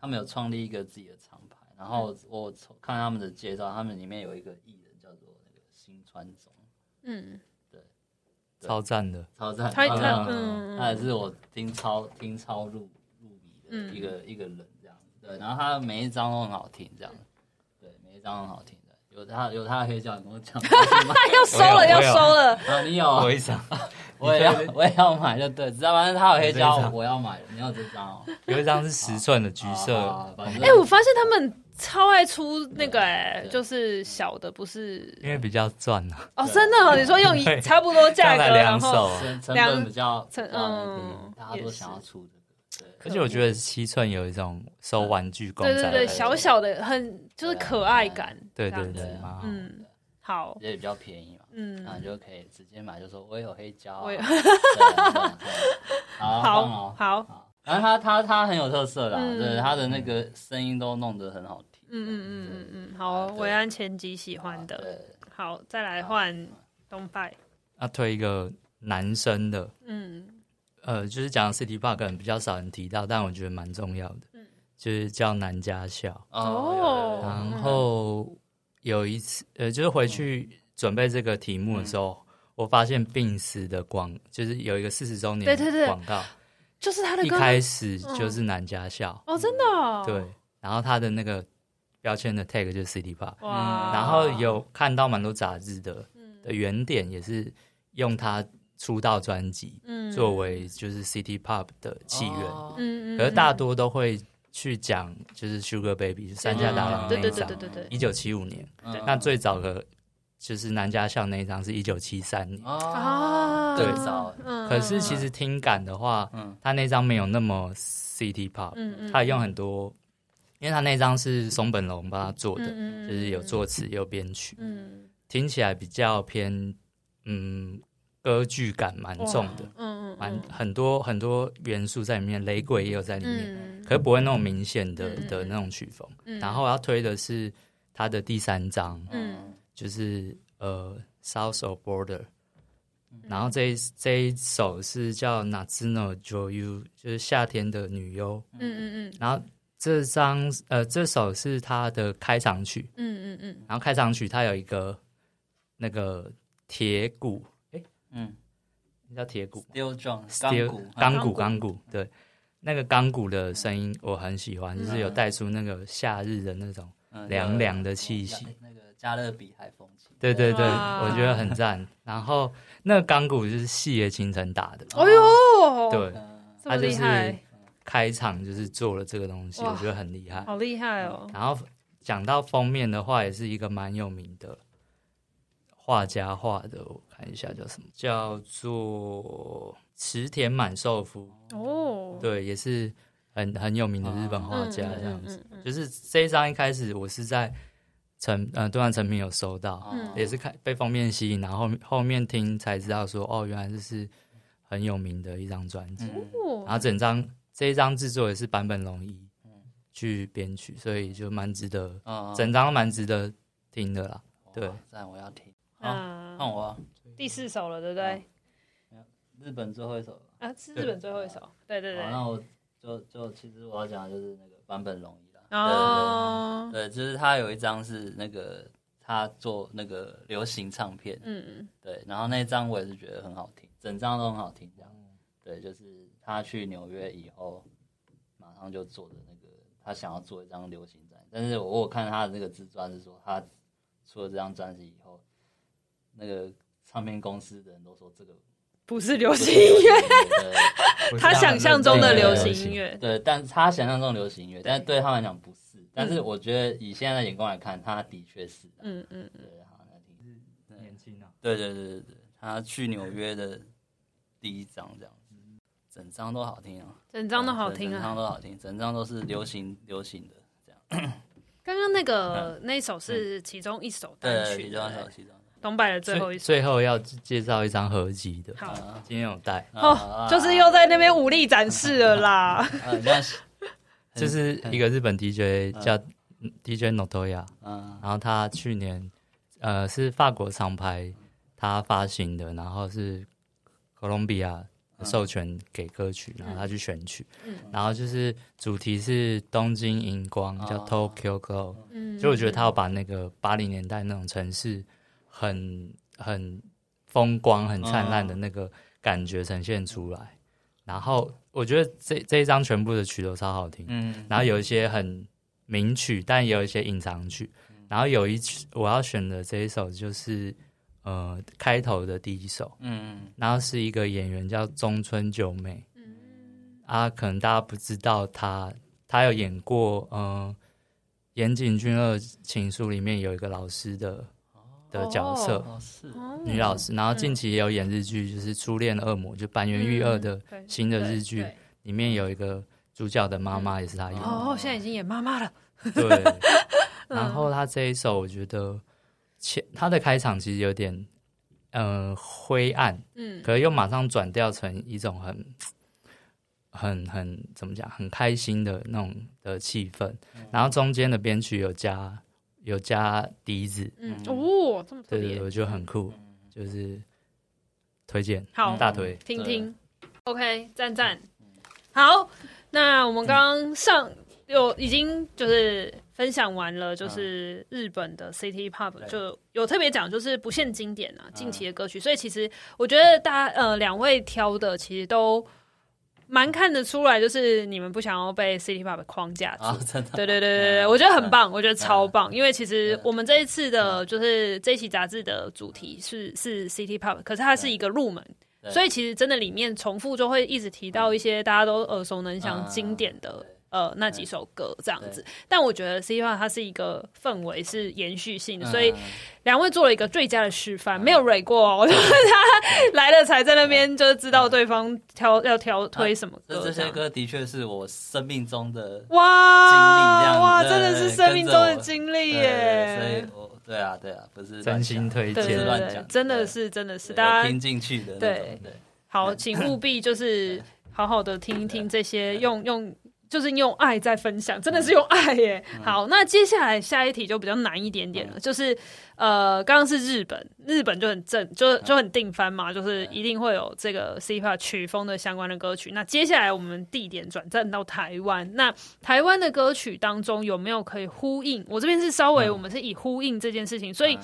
他们有创立一个自己的厂牌，然后我看他们的介绍，他们里面有一个艺人叫做那个新川总，
嗯，
对，
超赞的，
超赞，
他
他
嗯，
他也是我听超听超入入迷的一个一个人对，然后他每一张都很好听这样，对，每一张很好听的。有他有他的黑胶，你跟我讲。
他要收了，要收了。
啊，你有？
我一张，
我也要，我也要买，就对。知道吗？他有黑胶，我要买。你要这张哦。
有一张是十寸的橘色。
哎，我发现他们超爱出那个，哎，就是小的，不是？
因为比较赚啊。
哦，真的？你说用一差不多价格，然后
成本比较，嗯，大家都想要出的。
而且我觉得七寸有一种收玩具公仔，
对对对，小小的很就是可爱感，
对对对，
嗯，好，
也比较便宜嘛，嗯，然后就可以直接买，就说我有黑胶，我有，好
好好，
然后他他他很有特色啦，对，他的那个声音都弄得很好听，
嗯嗯嗯嗯嗯，好，维安前几喜欢的，好，再来换东拜，
啊，推一个男生的，嗯。呃，就是讲 City Park 可能比较少人提到，但我觉得蛮重要的。嗯，就是叫南家校
哦。
然后有一次，呃，就是回去准备这个题目的时候，我发现病死的广，就是有一个四十周年对对对广告，
就是他的
一开始就是南家校
哦，真的
对。然后他的那个标签的 tag 就是 City Pop，哇。然后有看到蛮多杂志的的原点也是用他。出道专辑，嗯，作为就是 City Pop 的起源，嗯嗯，可是大多都会去讲就是 Sugar Baby 三家大郎那一张，对对对对对，一九七五年，那最早的就是南家校那一张是一九七三年，
哦，
对，早，可是其实听感的话，嗯，他那张没有那么 City Pop，嗯嗯，他用很多，因为他那张是松本龙帮他做的，就是有作词也有编曲，嗯，听起来比较偏，嗯。歌剧感蛮重的，嗯嗯，蛮很多很多元素在里面，雷鬼也有在里面，可是不会那种明显的的那种曲风。然后我要推的是他的第三张，嗯，就是呃，South of Border。然后这一这一首是叫 Natsuno Jouyu，就是夏天的女优，嗯嗯嗯。然后这张呃这首是他的开场曲，嗯嗯嗯。然后开场曲它有一个那个铁鼓。嗯，叫铁鼓
，steel drum，钢鼓，
钢骨，钢骨，对，那个钢骨的声音我很喜欢，就是有带出那个夏日的那种凉凉的气息，
那个加勒比海风情，
对对对，我觉得很赞。然后那个钢骨就是细野晴臣打的，
哎呦，
对，他就是开场就是做了这个东西，我觉得很厉害，
好厉害哦。
然后讲到封面的话，也是一个蛮有名的。画家画的，我看一下叫什么，叫做池田满寿夫。哦，对，也是很很有名的日本画家这样子。就是这一张一开始我是在成呃对岸成品有收到，也是看被封面吸引，然后后后面听才知道说哦，原来这是很有名的一张专辑。然后整张这一张制作也是坂本龙一去编曲，所以就蛮值得，整张蛮值得听的啦。对，
但我要听。啊，看我
第四首了，对不对？
日本最后一首
啊，是日本最后一首。对对对。
那我就就其实我要讲的就是那个坂本龙一啦。哦。对，就是他有一张是那个他做那个流行唱片。嗯嗯。对，然后那张我也是觉得很好听，整张都很好听，这样。对，就是他去纽约以后，马上就做的那个，他想要做一张流行专辑。但是我我看他的那个自传是说，他出了这张专辑以后。那个唱片公司的人都说这个
不是流行音乐，他想象中的流行音乐，
对，但他想象中的流行音乐，但是对他们来讲不是。但是我觉得以现在的眼光来看，他的确是，嗯嗯嗯，对，好，那挺年轻啊，对对对对对，他去纽约的第一张这样子，整张都好听啊，
整张都好听啊，
整张都好听，整张都是流行流行的这样。
刚刚那个那首是其中一首单曲，
其中一首，其中。
东拜的最后一
最后要介绍一张合集的，好，今天有带。
哦，就是又在那边武力展示了啦。
就是一个日本 DJ 叫 DJ Notoya，嗯，然后他去年呃是法国厂牌他发行的，然后是哥伦比亚授权给歌曲，然后他去选曲，嗯，然后就是主题是东京荧光，叫 Tokyo Glow，嗯，就我觉得他要把那个八零年代那种城市很很风光、很灿烂的那个感觉呈现出来，然后我觉得这这一张全部的曲都超好听，嗯，然后有一些很。名曲，但也有一些隐藏曲。然后有一曲我要选的这一首就是呃开头的第一首，嗯，然后是一个演员叫中村久美，嗯，啊，可能大家不知道他，他有演过呃岩井俊二情书里面有一个老师的的角色，哦、女老师。然后近期也有演日剧，就是初恋恶魔，就板垣裕二的新的日剧里面有一个。主角的妈妈也是她演的。
哦，现在已经演妈妈了。
对，然后他这一首，我觉得前他的开场其实有点嗯、呃、灰暗，嗯，可是又马上转调成一种很很很怎么讲，很开心的那种的气氛。嗯、然后中间的编曲有加有加笛子，
嗯。哦，这么特
别，我觉得很酷，就是推荐，
好。
大推，
听听，OK，赞赞，好。那我们刚刚上有已经就是分享完了，就是日本的 City Pop 就有特别讲，就是不限经典啊，近期的歌曲。所以其实我觉得大家呃两位挑的其实都蛮看得出来，就是你们不想要被 City Pop 框架住。对对对对对，我觉得很棒，我觉得超棒。因为其实我们这一次的就是这一期杂志的主题是是 City Pop，可是它是一个入门。所以其实真的里面重复就会一直提到一些大家都耳熟能详、经典的呃那几首歌这样子。但我觉得 City Pop 它是一个氛围是延续性的，所以两位做了一个最佳的示范，没有蕊过。我觉得他来了才在那边就是知道对方挑要挑推什么歌。
这些歌的确是我生命中的
哇经历，哇，真的是生命中的经历耶。
所以我。对啊，对啊，不是
真心推荐，
乱讲，
真的是，真的是，大家
听进去的。对对，
好，请务必就是好好的听一听这些，用用就是用爱在分享，真的是用爱耶。好，那接下来下一题就比较难一点点了，就是呃，刚刚是日本，日本就很正，就就很定番嘛，就是一定会有这个 City Pop 曲风的相关的歌曲。那接下来我们地点转战到台湾，那台湾的歌曲当中有没有可以呼应？我这边是稍微我们是以呼应这件事情，所以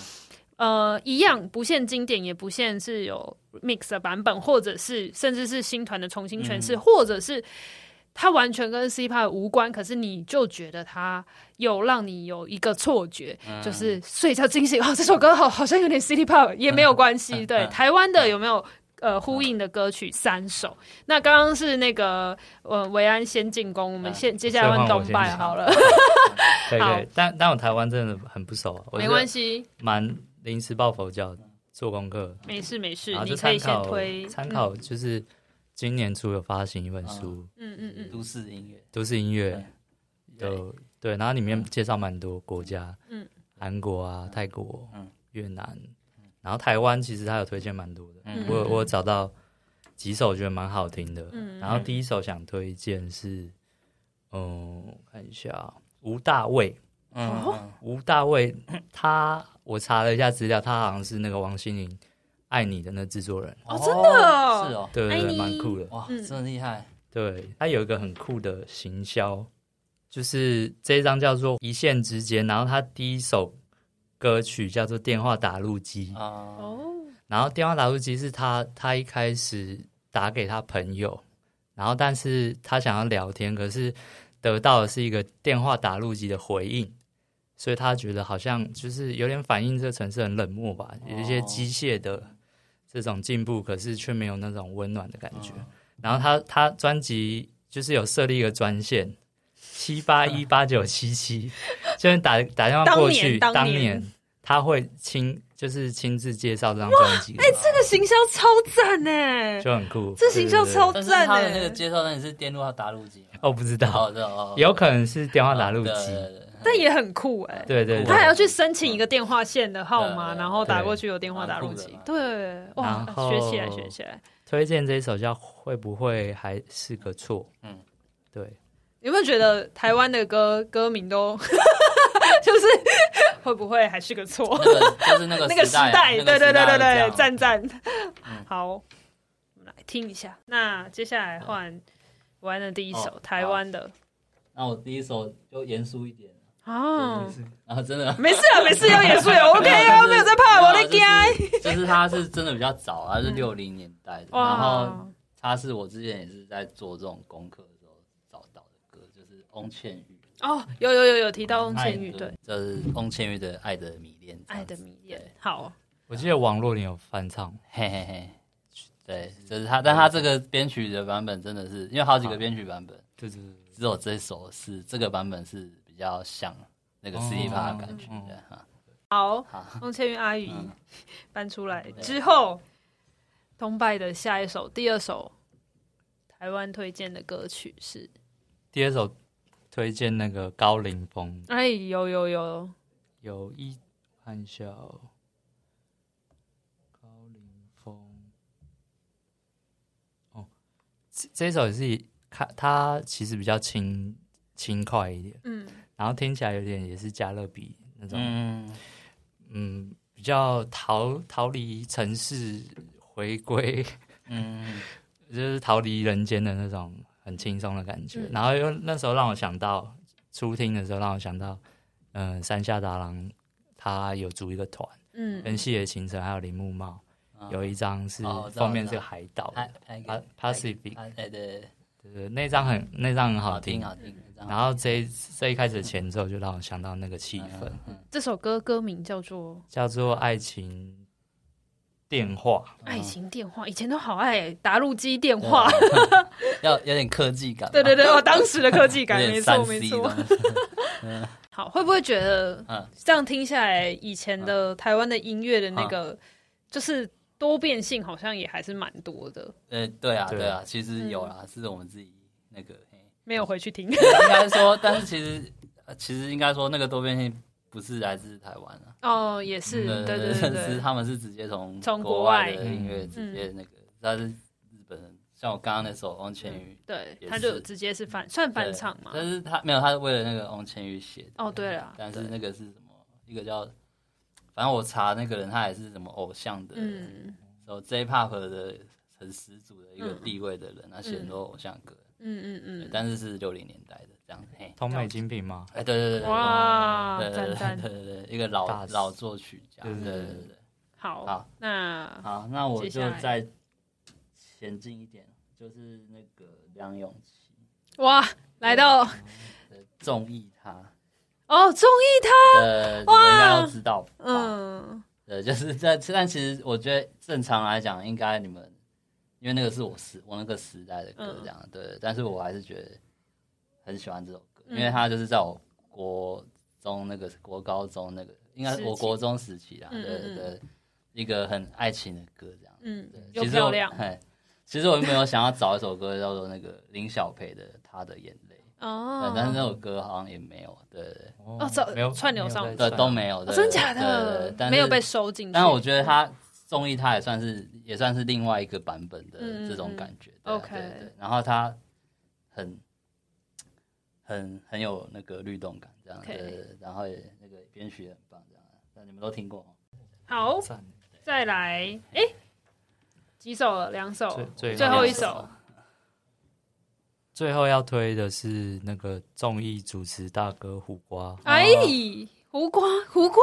呃，一样不限经典，也不限是有 mix 的版本，或者是甚至是新团的重新诠释，或者是。它完全跟 City Pop 无关，可是你就觉得它有让你有一个错觉，嗯、就是睡觉惊醒哦，这首歌好好像有点 City Pop，也没有关系。嗯、对，嗯、台湾的有没有呃呼应的歌曲？三首。嗯、那刚刚是那个呃维安先进攻，我们先接下来问东拜好了。
可以，可以，但但我台湾真的很不熟，
没关系，
蛮临时抱佛脚做功课，
没事没事，你可以先推
参考就是。今年初有发行一本书，
嗯嗯嗯，
都市音乐，
都市音乐，有对，然后里面介绍蛮多国家，嗯，韩国啊，泰国，嗯，越南，然后台湾其实他有推荐蛮多的，我我找到几首觉得蛮好听的，嗯，然后第一首想推荐是，嗯，看一下吴大卫，嗯，吴大卫，他我查了一下资料，他好像是那个王心凌。爱你的那制作人。
哦，真的？哦，
是哦，
对对对，蛮酷的。
哇，真的厉害。
对，他有一个很酷的行销，就是这一张叫做《一线之间》，然后他第一首歌曲叫做《电话打录机》哦，然后电话打录机是他他一开始打给他朋友，然后但是他想要聊天，可是得到的是一个电话打录机的回应。所以他觉得好像就是有点反映这个城市很冷漠吧，有一些机械的。这种进步，可是却没有那种温暖的感觉。嗯、然后他他专辑就是有设立一个专线七八一八九七七，就是打打电话过去，当年，当年他会亲就是亲自介绍这张专辑。
哎、欸，这个行销超赞呢，
就很酷。
这行销超赞。
他的那个介绍那你是电话打录机？
哦，不知道，
哦哦、
有可能是电话打录机。
但也很酷哎、欸，
对对，对，
他还要去申请一个电话线的号码，然后打过去有电话打入机，对，哇，后学起来学起来。
推荐这一首叫《会不会还是个错》，嗯，对。
有没有觉得台湾的歌 歌名都 就是会不会还是个错？
那个就是那个
那个时代，对对对对对，赞赞。
嗯、
好，我们来听一下。那接下来换玩的第一首、哦、台湾的。
那我第一首就严肃一点
哦。
然后真的
没事啊，没事，要严肃呀，OK 啊，没有在怕，我在惊。
就是他是真的比较早，他是六零年代的，然后他是我之前也是在做这种功课的时候找到的歌，就是翁倩玉。
哦，有有有有提到翁倩玉，对，
这是翁倩玉的《爱的迷恋》。
爱的迷恋，好，
我记得网络里有翻唱，
嘿嘿嘿。对，就是他，但他这个编曲的版本真的是，因为好几个编曲版本，
对对对
只有这首是这个版本是比较像那个 C 趴的感觉的哈。
好，翁倩玉阿姨搬出来。之后，东拜的下一首，第二首台湾推荐的歌曲是？
第二首推荐那个高凌风，
哎，有有有。
有一玩笑。这首也是看它其实比较轻轻快一点，嗯，然后听起来有点也是加勒比那种，嗯，嗯，比较逃逃离城市回归，嗯，就是逃离人间的那种很轻松的感觉。嗯、然后又那时候让我想到初听的时候让我想到，嗯、呃，山下达郎他有组一个团，嗯，跟细野晴臣还有铃木茂。有一张是封面是个海岛，Pacific，
对对
对，那张很那张很好听，
好听。
然后这这一开始的前奏就让我想到那个气氛。
这首歌歌名叫做
叫做《爱情电话》。
爱情电话，以前都好爱打录机电话，
要有点科技感。
对对对，我当时的科技感，没错没错。好，会不会觉得这样听下来，以前的台湾的音乐的那个就是。多变性好像也还是蛮多的。
呃，对啊，对啊，其实有啦，是我们自己那个
没有回去听。
应该说，但是其实其实应该说，那个多变性不是来自台湾啊。
哦，也是，对对对，
是他们是直接从
从国
外的音乐直接那个，他是日本人，像我刚刚那首翁千玉，
对，他就直接是翻算翻唱嘛。
但是他没有，他是为了那个翁千玉写的。
哦，对了，
但是那个是什么？一个叫。反正我查那个人，他也是什么偶像的，嗯，然后 J-Pop 的很十足的一个地位的人，他写很多偶像歌，嗯嗯嗯，但是是六零年代的这样，嘿，
同美精品吗？
哎，对对对，
哇，
对对对对对，一个老老作曲家，对对对对，
好，
好，
那
好，那我就再前进一点，就是那个梁咏琪，
哇，来到
综艺他。
哦，中意他，
呃，哇，应该都知道，嗯，对，就是在，但其实我觉得正常来讲，应该你们，因为那个是我时我那个时代的歌，这样，嗯、对，但是我还是觉得很喜欢这首歌，嗯、因为它就是在我国中那个国高中那个，应该是我国中时期啦，对对对，一个很爱情的歌，这样，嗯，对，其实我，其实我没有想要找一首歌叫做那个林小培的《他的眼泪》。哦，但是那首歌好像也没有，对对
哦，没有串流上，
对都没有，
真假的，没有被收进去。
但我觉得他综艺，他也算是也算是另外一个版本的这种感觉。OK，对，然后他很很很有那个律动感，这样对，然后也那个编曲也很棒，这样。那你们都听过？
好，再来，哎，几首了？两首，最后一首。
最后要推的是那个综艺主持大哥胡瓜，
哎，胡瓜，胡瓜，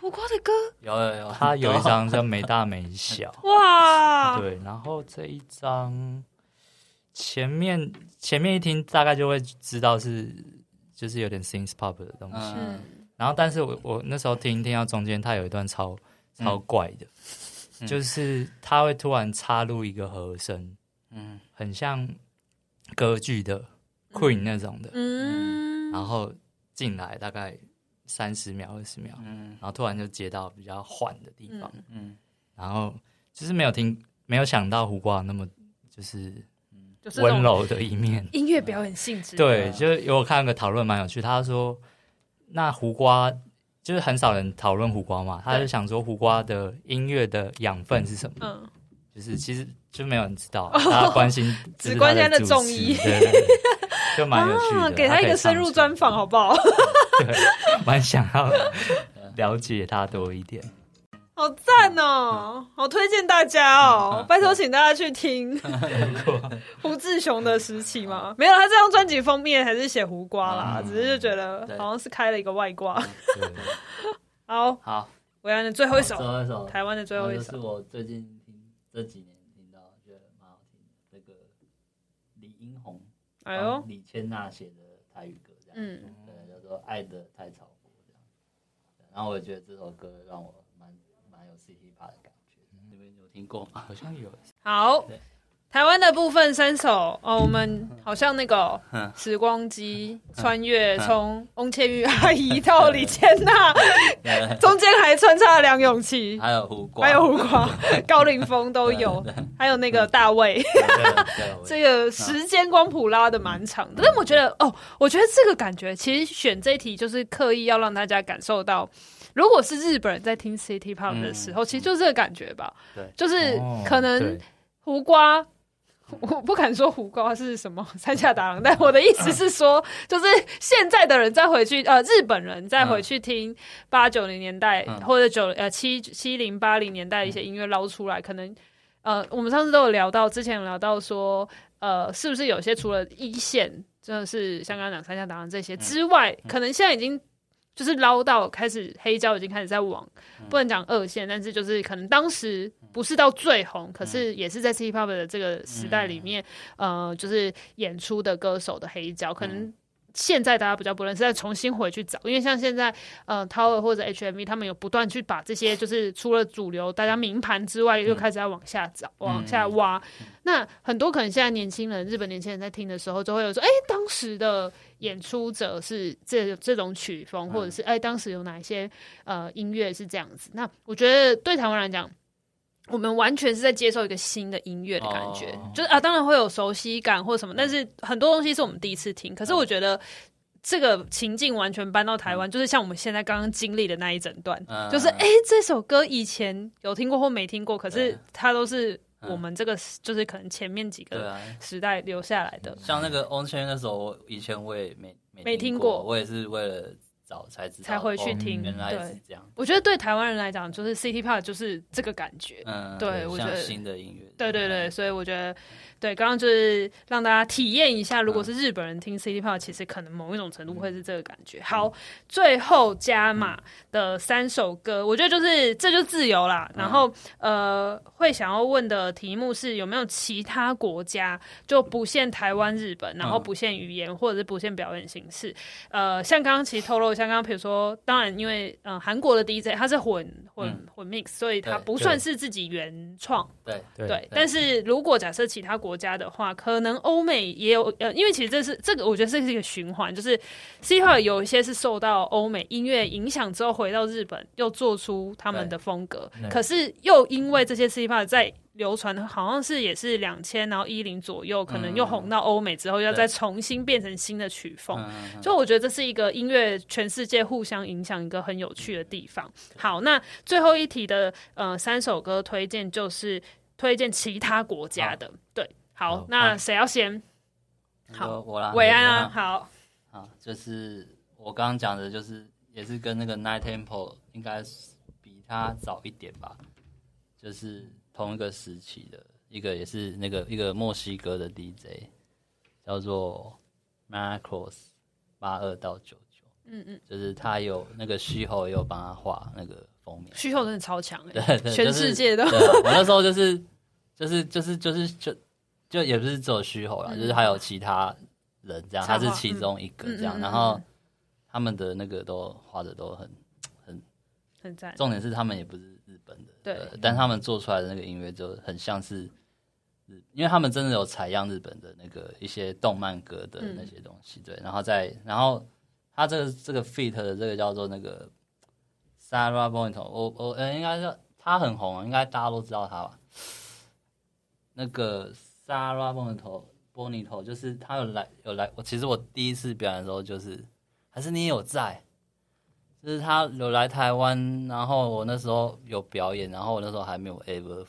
胡瓜的歌。
有有有，
他有一张叫《没大没小》，
哇，
对，然后这一张前面前面一听大概就会知道是就是有点 synth pop 的东西，嗯，然后但是我我那时候听听到中间，他有一段超超怪的，嗯，就是他会突然插入一个和声，嗯，很像。歌剧的 Queen 那种的，嗯，然后进来大概三十秒、二十秒，嗯，然后突然就接到比较缓的地方，嗯，然后就是没有听，没有想到胡瓜那么就是温柔的一面，
音乐表演性质，
对，就有我看个讨论蛮有趣，他说那胡瓜就是很少人讨论胡瓜嘛，他就想说胡瓜的音乐的养分是什么？嗯，就就是其实就没有人知道，大家关心
只关心他的中医，
就蛮有趣的。
给他一个深入专访，好不好？
对，蛮想要了解他多一点。
好赞哦！好推荐大家哦，拜托请大家去听 胡志雄的时期吗？没有，他这张专辑封面还是写胡瓜啦，只是就觉得好像是开了一个外挂。好 好，韦安的最后一首，最后一首，台湾的最后一首，
是我最近听这几年听到觉得蛮好听的，这个李英宏，哎呦，李千娜写的台语歌，这样，嗯，对，叫做《爱的太超过》这样，然后我觉得这首歌让我。City Pop 的感觉，你们有听过吗？好像有。
好，台湾的部分三首哦，我们好像那个时光机穿越，从翁倩玉阿姨到李千娜，中间还穿插了梁咏琪，
还有胡瓜，
还有胡瓜，高凌风都有，还有那个大卫。这个时间光谱拉的蛮长的，但我觉得哦，我觉得这个感觉其实选这一题就是刻意要让大家感受到。如果是日本人在听 City Pop 的时候，嗯、其实就是这个感觉吧。对，就是可能胡瓜，哦、我不敢说胡瓜是什么 三下打狼，但我的意思是说，就是现在的人再回去，呃，日本人再回去听八九零年代、嗯、或者九呃七七零八零年代的一些音乐捞出来，可能呃，我们上次都有聊到，之前有聊到说，呃，是不是有些除了一线，真的是像刚刚讲三下打狼这些之外，可能现在已经。就是捞到开始，黑胶已经开始在往，不能讲二线，但是就是可能当时不是到最红，可是也是在 City Pop 的这个时代里面，呃，就是演出的歌手的黑胶，可能。现在大家比较不认识，再重新回去找，因为像现在，呃，Tower 或者 HMV 他们有不断去把这些，就是除了主流大家名盘之外，又开始在往下找、嗯、往下挖。嗯、那很多可能现在年轻人，日本年轻人在听的时候，就会有说，哎、欸，当时的演出者是这这种曲风，或者是哎、欸，当时有哪一些呃音乐是这样子。那我觉得对台湾来讲。我们完全是在接受一个新的音乐的感觉，oh. 就是啊，当然会有熟悉感或什么，但是很多东西是我们第一次听。可是我觉得这个情境完全搬到台湾，就是像我们现在刚刚经历的那一整段，uh. 就是哎，这首歌以前有听过或没听过，可是它都是我们这个就是可能前面几个时代留下来的。
像那个 On Chain 那首，我以前我也没
没听过，
我也是为了。才
才回去听，
原来是这样。
我觉得对台湾人来讲，就是 City Pop 就是这个感觉。
嗯，
对，我觉得
新的音乐。
对对对，所以我觉得。对，刚刚就是让大家体验一下，如果是日本人听 City Pop，其实可能某一种程度会是这个感觉。好，最后加码的三首歌，我觉得就是这就自由啦。然后呃，会想要问的题目是有没有其他国家就不限台湾、日本，然后不限语言或者是不限表演形式。呃，像刚刚其实透露，像刚刚比如说，当然因为嗯韩国的 DJ 他是混混混 mix，所以他不算是自己原创。对对，但是如果假设其他国国家的话，可能欧美也有呃，因为其实这是这个，我觉得这是一个循环，就是 City Pop 有一些是受到欧美音乐影响之后回到日本，又做出他们的风格，可是又因为这些 City Pop 在流传，好像是也是两千然后一零左右，可能又红到欧美之后，要再重新变成新的曲风，所以我觉得这是一个音乐全世界互相影响一个很有趣的地方。好，那最后一题的呃三首歌推荐就是推荐其他国家的，对。好，那谁要先？
好，我啦，
韦安啊，好，
好，就是我刚刚讲的，就是也是跟那个 Night Temple 应该是比他早一点吧，就是同一个时期的一个，也是那个一个墨西哥的 DJ，叫做 Macros 八二到九九，嗯嗯，就是他有那个虚后也有帮他画那个封面，
虚后真的超强哎，
对对，
全世界的，
我那时候就是就是就是就是就。就也不是只有虚吼啦，嗯、就是还有其他人这样，他是其中一个这样，嗯、然后他们的那个都画的都很很
很赞。
重点是他们也不是日本的，
对、
呃，但他们做出来的那个音乐就很像是日，因为他们真的有采样日本的那个一些动漫歌的那些东西，嗯、对，然后再然后他这个这个 feat 的这个叫做那个 Sarah Bonito，我我呃应该是他很红，应该大家都知道他吧，那个。沙拉波尼头，波尼头就是他有来有来，我其实我第一次表演的时候就是，还是你有在，就是他有来台湾，然后我那时候有表演，然后我那时候还没有 Ever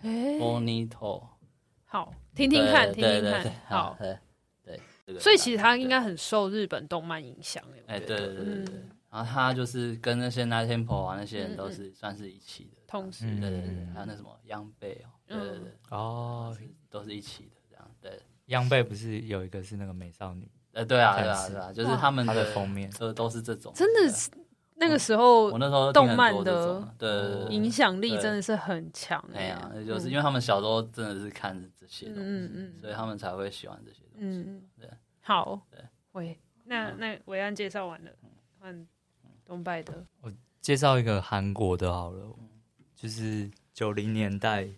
Four，，Bonito，
好，听听看，听听看，
好，
对，所以其实他应该很受日本动漫影响，
哎，对对对对，然后他就是跟那些 Night Tempo 啊那些人都是算是一起的，
同时，
对对对，还有那什么央贝哦，对对对，哦，都是一起的这样，对，
央贝不是有一个是那个美少女。
呃，对啊，对啊，对啊，就是他们
的封面。
都都是这种，
真的是那个时候，我那时候动漫的
对
影响力真的是很强。
哎呀，就是因为他们小时候真的是看这些东西，嗯嗯，所以他们才会喜欢这些东西。嗯，对，
好，对，喂，那那维安介绍完了，换东拜的，
我介绍一个韩国的好了，就是九零年代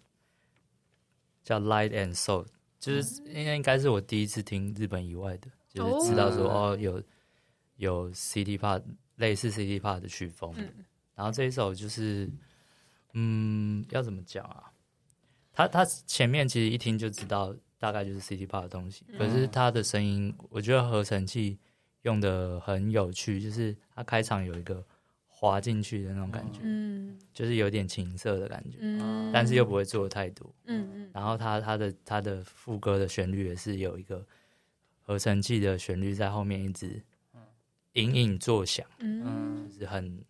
叫 Light and Soul，就是应该应该是我第一次听日本以外的。就是知道说哦，有有 City Pop 类似 City Pop 的曲风，嗯、然后这一首就是，嗯，要怎么讲啊？他他前面其实一听就知道大概就是 City Pop 的东西，嗯、可是他的声音，我觉得合成器用的很有趣，就是他开场有一个滑进去的那种感觉，嗯，就是有点情色的感觉，嗯，但是又不会做的太多，嗯嗯，然后他他的他的副歌的旋律也是有一个。合成器的旋律在后面一直隐隐作响，嗯，就是很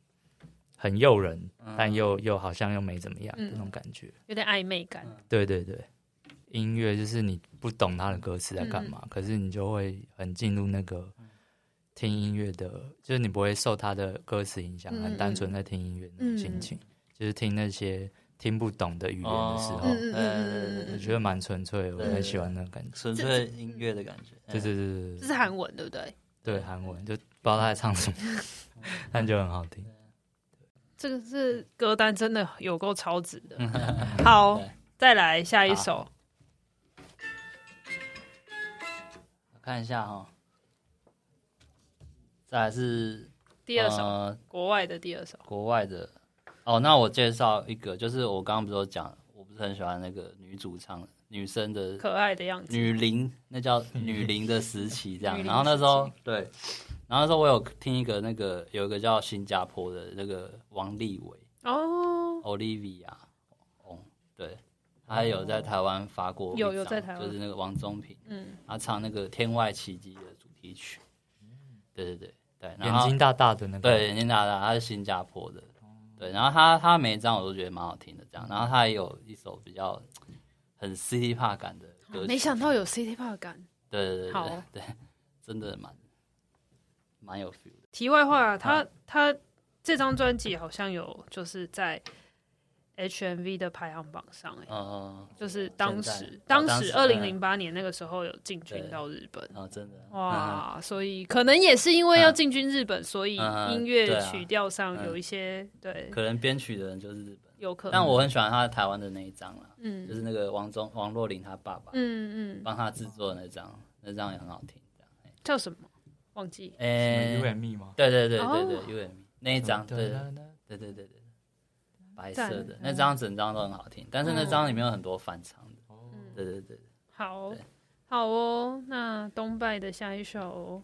很诱人，嗯、但又又好像又没怎么样、嗯、那种感觉，
有点暧昧感。
对对对，音乐就是你不懂它的歌词在干嘛，嗯、可是你就会很进入那个听音乐的，就是你不会受他的歌词影响，嗯、很单纯在听音乐那种心情，嗯、就是听那些。听不懂的语言的时候，我觉得蛮纯粹，我很喜欢那种感觉，
纯粹音乐的感觉。
对对对对，
这是韩文对不对？
对，韩文就不知道他在唱什么，但就很好听。
这个是歌单，真的有够超值的。好，再来下一首，
我看一下哈，再来是
第二首，国外的第二首，
国外的。哦，那我介绍一个，就是我刚刚不是有讲，我不是很喜欢那个女主唱，女生的
可爱的样子，
女伶，那叫 女伶的时期这样。然后那时候对，然后那时候我有听一个那个有一个叫新加坡的那个王立伟。哦，Olivia，哦，对，他有在台湾发过，
有有在台湾，
就是那个王宗平，嗯，他唱那个《天外奇迹》的主题曲，对对对对，
眼睛大大的那个，
对，眼睛大大，他是新加坡的。对，然后他他每一张我都觉得蛮好听的，这样，然后他也有一首比较很 City Pop 感的歌曲，
没想到有 City Pop 感，
对对对，好对，真的蛮蛮有 feel 的。
题外话，他他这张专辑好像有就是在。HMV 的排行榜上，哎，哦，就是当时，当时二零零八年那个时候有进军到日本，
哦，真的，
哇，所以可能也是因为要进军日本，所以音乐曲调上有一些对，
可能编曲的人就是日本，
有可能，
但我很喜欢他台湾的那一张啦，嗯，就是那个王中王若琳他爸爸，嗯嗯，帮他制作的那张，那张也很好听，
叫什么？忘记，
哎
，U M E 吗？
对对对对对，U M E 那一张，对对对对对。白色的那张整张都很好听，但是那张里面有很多翻唱的。哦，对对对，
好，好哦。那东拜的下一首，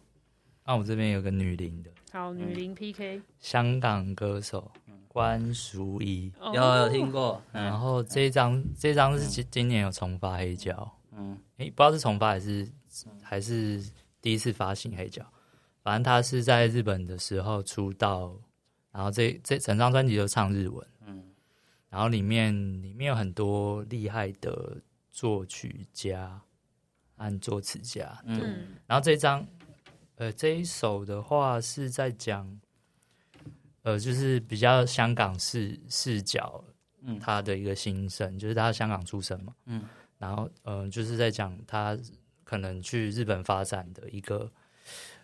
那我这边有个女伶的，
好，女伶 PK，
香港歌手关淑怡，
有有听过。
然后这张这张是今今年有重发黑胶，嗯，诶，不知道是重发还是还是第一次发行黑胶，反正他是在日本的时候出道，然后这这整张专辑都唱日文。嗯。然后里面里面有很多厉害的作曲家按作词家，嗯，然后这张，呃，这一首的话是在讲，呃，就是比较香港视视角，嗯，他的一个心声，就是他香港出生嘛，嗯，然后，呃，就是在讲他可能去日本发展的一个，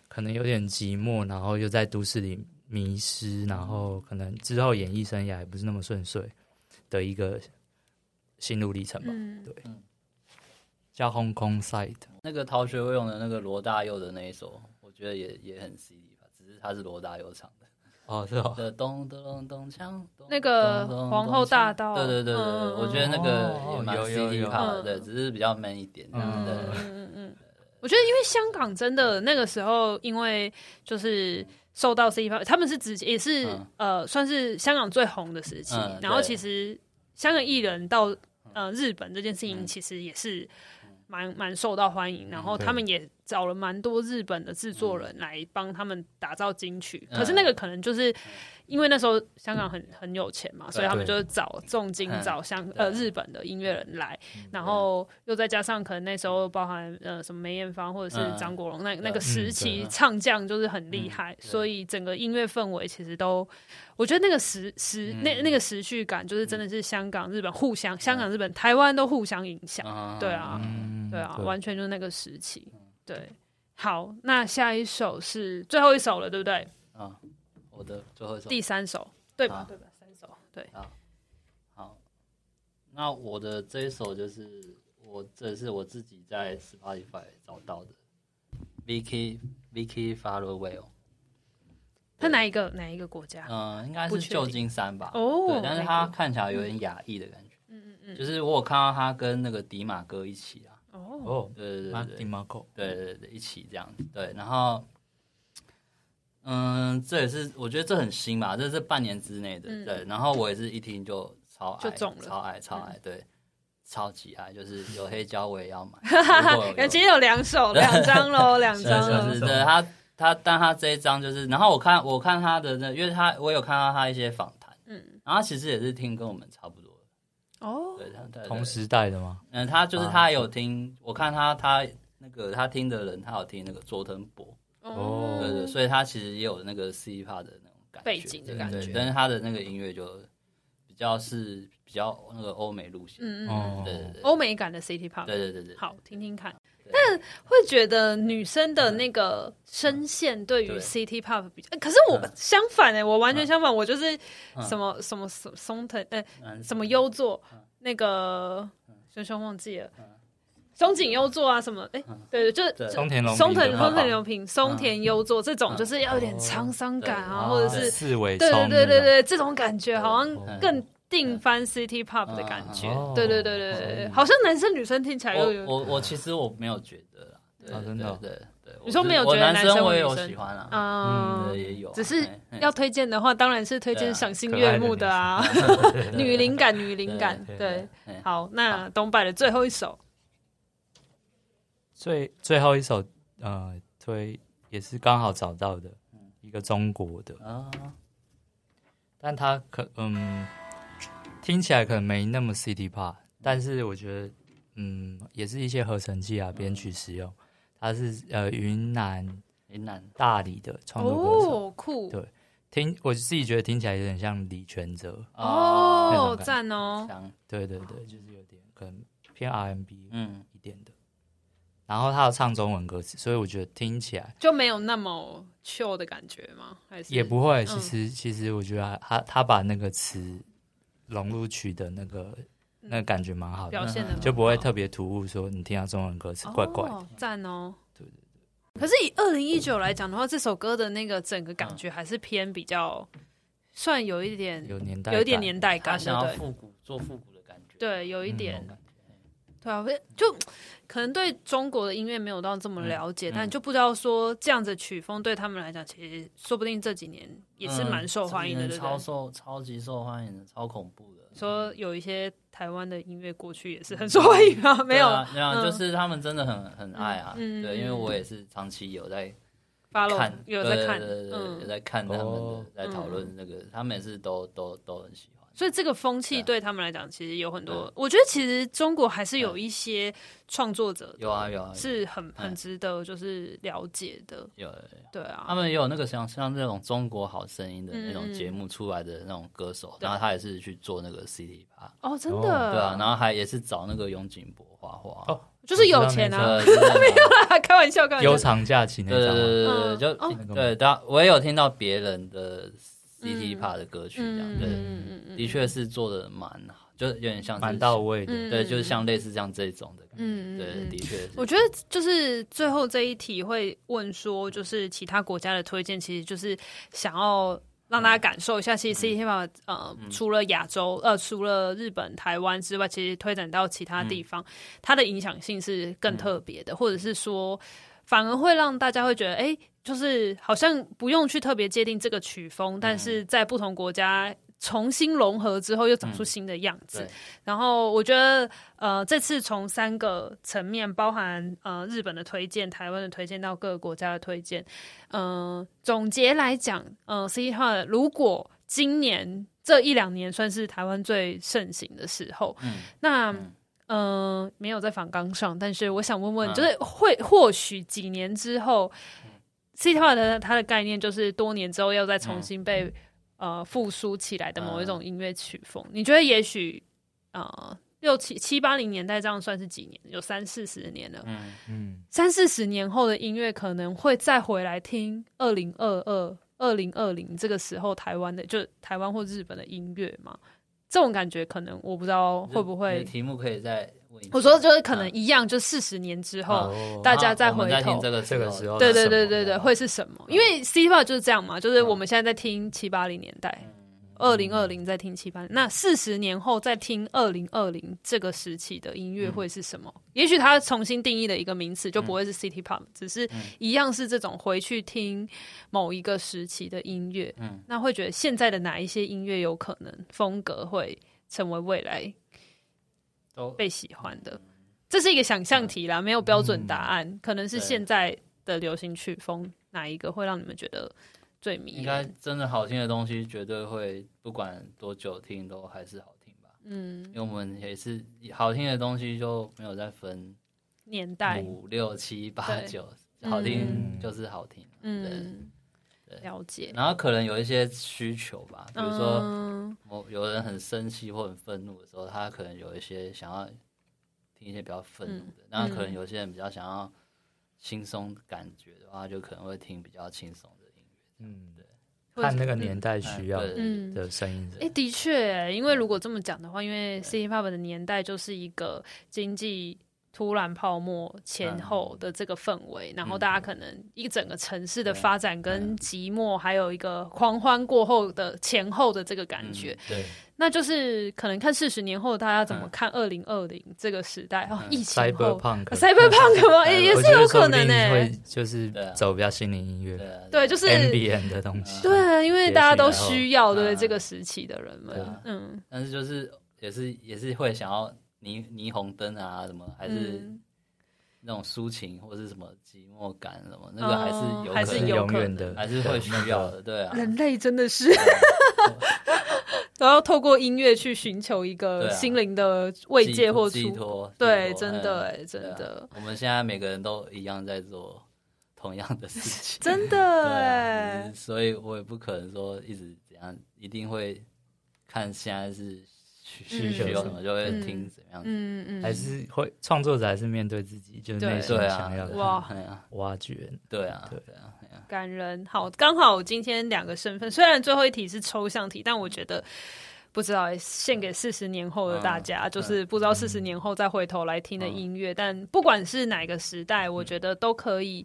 可能有点寂寞，然后又在都市里迷失，然后可能之后演艺生涯也不是那么顺遂。的一个心路历程吧，嗯、对，嗯、叫《Hong Kong Side》。
那个逃学威龙的那个罗大佑的那一首，我觉得也也很 CD 吧，只是他是罗大佑唱的。
哦，是哦。
的咚咚咚锵，
那个皇后大道。
对对对对，嗯、我觉得那个也蛮 CD 卡的，对，只是比较 man 一点。嗯嗯
嗯嗯。我觉得因为香港真的那个时候，因为就是。受到 C 方，他们是直接也是、嗯、呃，算是香港最红的时期。嗯、然后其实香港艺人到呃日本这件事情，其实也是蛮蛮受到欢迎，然后他们也找了蛮多日本的制作人来帮他们打造金曲，可是那个可能就是。因为那时候香港很很有钱嘛，所以他们就找重金找香呃日本的音乐人来，然后又再加上可能那时候包含呃什么梅艳芳或者是张国荣那那个时期唱将就是很厉害，所以整个音乐氛围其实都，我觉得那个时时那那个时序感就是真的是香港日本互相香港日本台湾都互相影响，对啊对啊，完全就是那个时期。对，好，那下一首是最后一首了，对不对？啊。
我的最后一首，
第三首，对吧？对吧？三首，对。
好，好，那我的这一首就是我，这是我自己在 Spotify 找到的，Vicky Vicky Farewell。
他哪一个哪一个国家？
嗯，应该是旧金山吧。哦，对，但是他看起来有点亚裔的感觉。嗯嗯嗯，就是我有看到他跟那个迪马哥一起啊。哦，对对对，迪马哥，对对对，一起这样子。对，然后。嗯，这也是我觉得这很新吧，这是半年之内的，嗯、对。然后我也是一听就超爱，就中了超爱，超爱，嗯、对，超级爱，就是有黑胶我也要买。
有其实有两首，两张喽，两张。
是是，对他他，但他这一张就是，然后我看我看他的那，因为他我有看到他一些访谈，嗯，然后其实也是听跟我们差不多的哦，对，他
同时代的吗？
嗯，他就是他有听，我看他他那个他听的人，他有听那个佐藤博。哦，对对，所以他其实也有那个 City Pop 的那种感觉，
背景的感觉，
但是他的那个音乐就比较是比较那个欧美路线，嗯嗯，对对对，
欧美感的 City Pop，
对对对对，
好，听听看。但会觉得女生的那个声线对于 City Pop 比较，可是我相反哎，我完全相反，我就是什么什么松藤哎什么优作那个熊熊忘记了。松井优作啊，什么？哎，对对，就是
松田龙
松田松田龙平、松田优作这种，就是要有点沧桑感啊，或者是
四维，
对对对对对，这种感觉好像更定番 City Pop 的感觉。对对对对对，好像男生女生听起来又有。
我我其实我没有觉得，
真的
对对。
你说没有觉得男生
我也有喜欢啊？嗯，也有。
只是要推荐的话，当然是推荐赏心悦目的啊，女灵感女灵感。对，好，那东柏的最后一首。
最最后一首，呃，推也是刚好找到的一个中国的，啊，但他可嗯听起来可能没那么 City Pop，但是我觉得嗯也是一些合成器啊编曲使用，他是呃云南云南。大理的创作歌手，
酷，
对，听我自己觉得听起来有点像李权哲。
哦，赞哦，
对对对，就是有点可能偏 R&B 嗯。一点的。然后他有唱中文歌词，所以我觉得听起来
就没有那么 chill 的感觉吗？还是
也不会。其实，其实我觉得他他把那个词融入曲的那个那个感觉蛮好的，
表现的
就不会特别突兀。说你听到中文歌词怪怪的，
赞哦。
对对对。
可是以二零一九来讲的话，这首歌的那个整个感觉还是偏比较算有一点
有年代，
有一点年代感，
他想要复古做复古的感觉，
对，有一点。对啊，就可能对中国的音乐没有到这么了解，嗯嗯、但就不知道说这样子曲风对他们来讲，其实说不定这几年也是蛮受欢迎的，对不对？
超受、超级受欢迎的，超恐怖的。
说有一些台湾的音乐过去也是很受欢迎啊，没有，
没有，就是他们真的很很爱啊。嗯、对，因为我也是长期有在看，
有在看，
对对对，有在看他们的，在讨论那个，他们也是都都都很喜欢。
所以这个风气对他们来讲，其实有很多。我觉得其实中国还是有一些创作者，
有啊有啊，
是很很值得就是了解的。
有
对啊，
他们也有那个像像那种中国好声音的那种节目出来的那种歌手，然后他也是去做那个 City Pop。
哦，真的。
对啊，然后还也是找那个永井博画画。
哦，就是有钱啊，没有啦，开玩笑，开玩笑。
悠长假期那种。
对对对对，就对，当我也有听到别人的。City Pop 的歌曲这样，对，的确是做的蛮好，就有点像
蛮到位的，
对，就是像类似这样这种的，嗯，对，的确。
我觉得就是最后这一题会问说，就是其他国家的推荐，其实就是想要让大家感受一下，其实 City Pop 呃，除了亚洲呃，除了日本、台湾之外，其实推展到其他地方，它的影响性是更特别的，或者是说，反而会让大家会觉得，哎。就是好像不用去特别界定这个曲风，但是在不同国家重新融合之后，又长出新的样子。
嗯、
然后我觉得，呃，这次从三个层面，包含呃日本的推荐、台湾的推荐到各个国家的推荐，嗯、呃，总结来讲，呃，City Pop 如果今年这一两年算是台湾最盛行的时候，嗯、那嗯、呃，没有在反纲上，但是我想问问，嗯、就是会或许几年之后。City Pop 的它的概念就是多年之后要再重新被、嗯、呃复苏起来的某一种音乐曲风。嗯、你觉得也许呃六七七八零年代这样算是几年？有三四十年了。嗯嗯，三四十年后的音乐可能会再回来听二零二二二零二零这个时候台湾的，就台湾或日本的音乐嘛？这种感觉可能我不知道会不会。
题目可以再。
我说就是可能一样，就四十年之后，大家再回头
这个这个时候，
对对对对对，会是什么？因为 City Pop 就是这样嘛，就是我们现在在听七八零年代，二零二零再听七八零，那四十年后再听二零二零这个时期的音乐会是什么？也许他重新定义的一个名词就不会是 City Pop，只是一样是这种回去听某一个时期的音乐。嗯，那会觉得现在的哪一些音乐有可能风格会成为未来？被喜欢的，这是一个想象题啦，没有标准答案。嗯、可能是现在的流行曲风哪一个会让你们觉得最迷？应该
真的好听的东西，绝对会不管多久听都还是好听吧。嗯，因为我们也是好听的东西就没有再分
年代，
五六七八九，好听就是好听。嗯，对，
了解。
然后可能有一些需求吧，比如说。嗯我有人很生气或很愤怒的时候，他可能有一些想要听一些比较愤怒的，那、嗯、可能有些人比较想要轻松感觉的话，就可能会听比较轻松。嗯，对，
看那个年代需要的声音。
哎、嗯，的确，因为如果这么讲的话，因为 City Pop 的年代就是一个经济。突然泡沫前后的这个氛围，嗯、然后大家可能一整个城市的发展跟寂寞，还有一个狂欢过后的前后的这个感觉，嗯、对，那就是可能看四十年后大家怎么看二零二零这个时代哦，疫情后，Cyberpunk，Cyberpunk 吗？也也是有可能呢，
会就是走比较心灵音乐，
对，就是
ambient 的东西，
对啊，因为大家都需要对这个时期的人们，嗯，
但是就是也是也是会想要。霓霓虹灯啊，什么还是那种抒情，或是什么寂寞感，什么那个还是有
还是永远
的，
还是会需要的，对啊。
人类真的是。都要 透过音乐去寻求一个心灵的慰藉或寄托，对，真的哎，真的。
我们现在每个人都一样在做同样的事情，
真的。哎，
所以我也不可能说一直怎样，一定会看现在是。需求有什么就会听怎样，嗯嗯，
还是会创作者还是面对自己，就是内心想要哇。挖掘，
对啊，对。啊，
感人。好，刚好今天两个身份，虽然最后一题是抽象题，但我觉得不知道献给四十年后的大家，就是不知道四十年后再回头来听的音乐，但不管是哪个时代，我觉得都可以。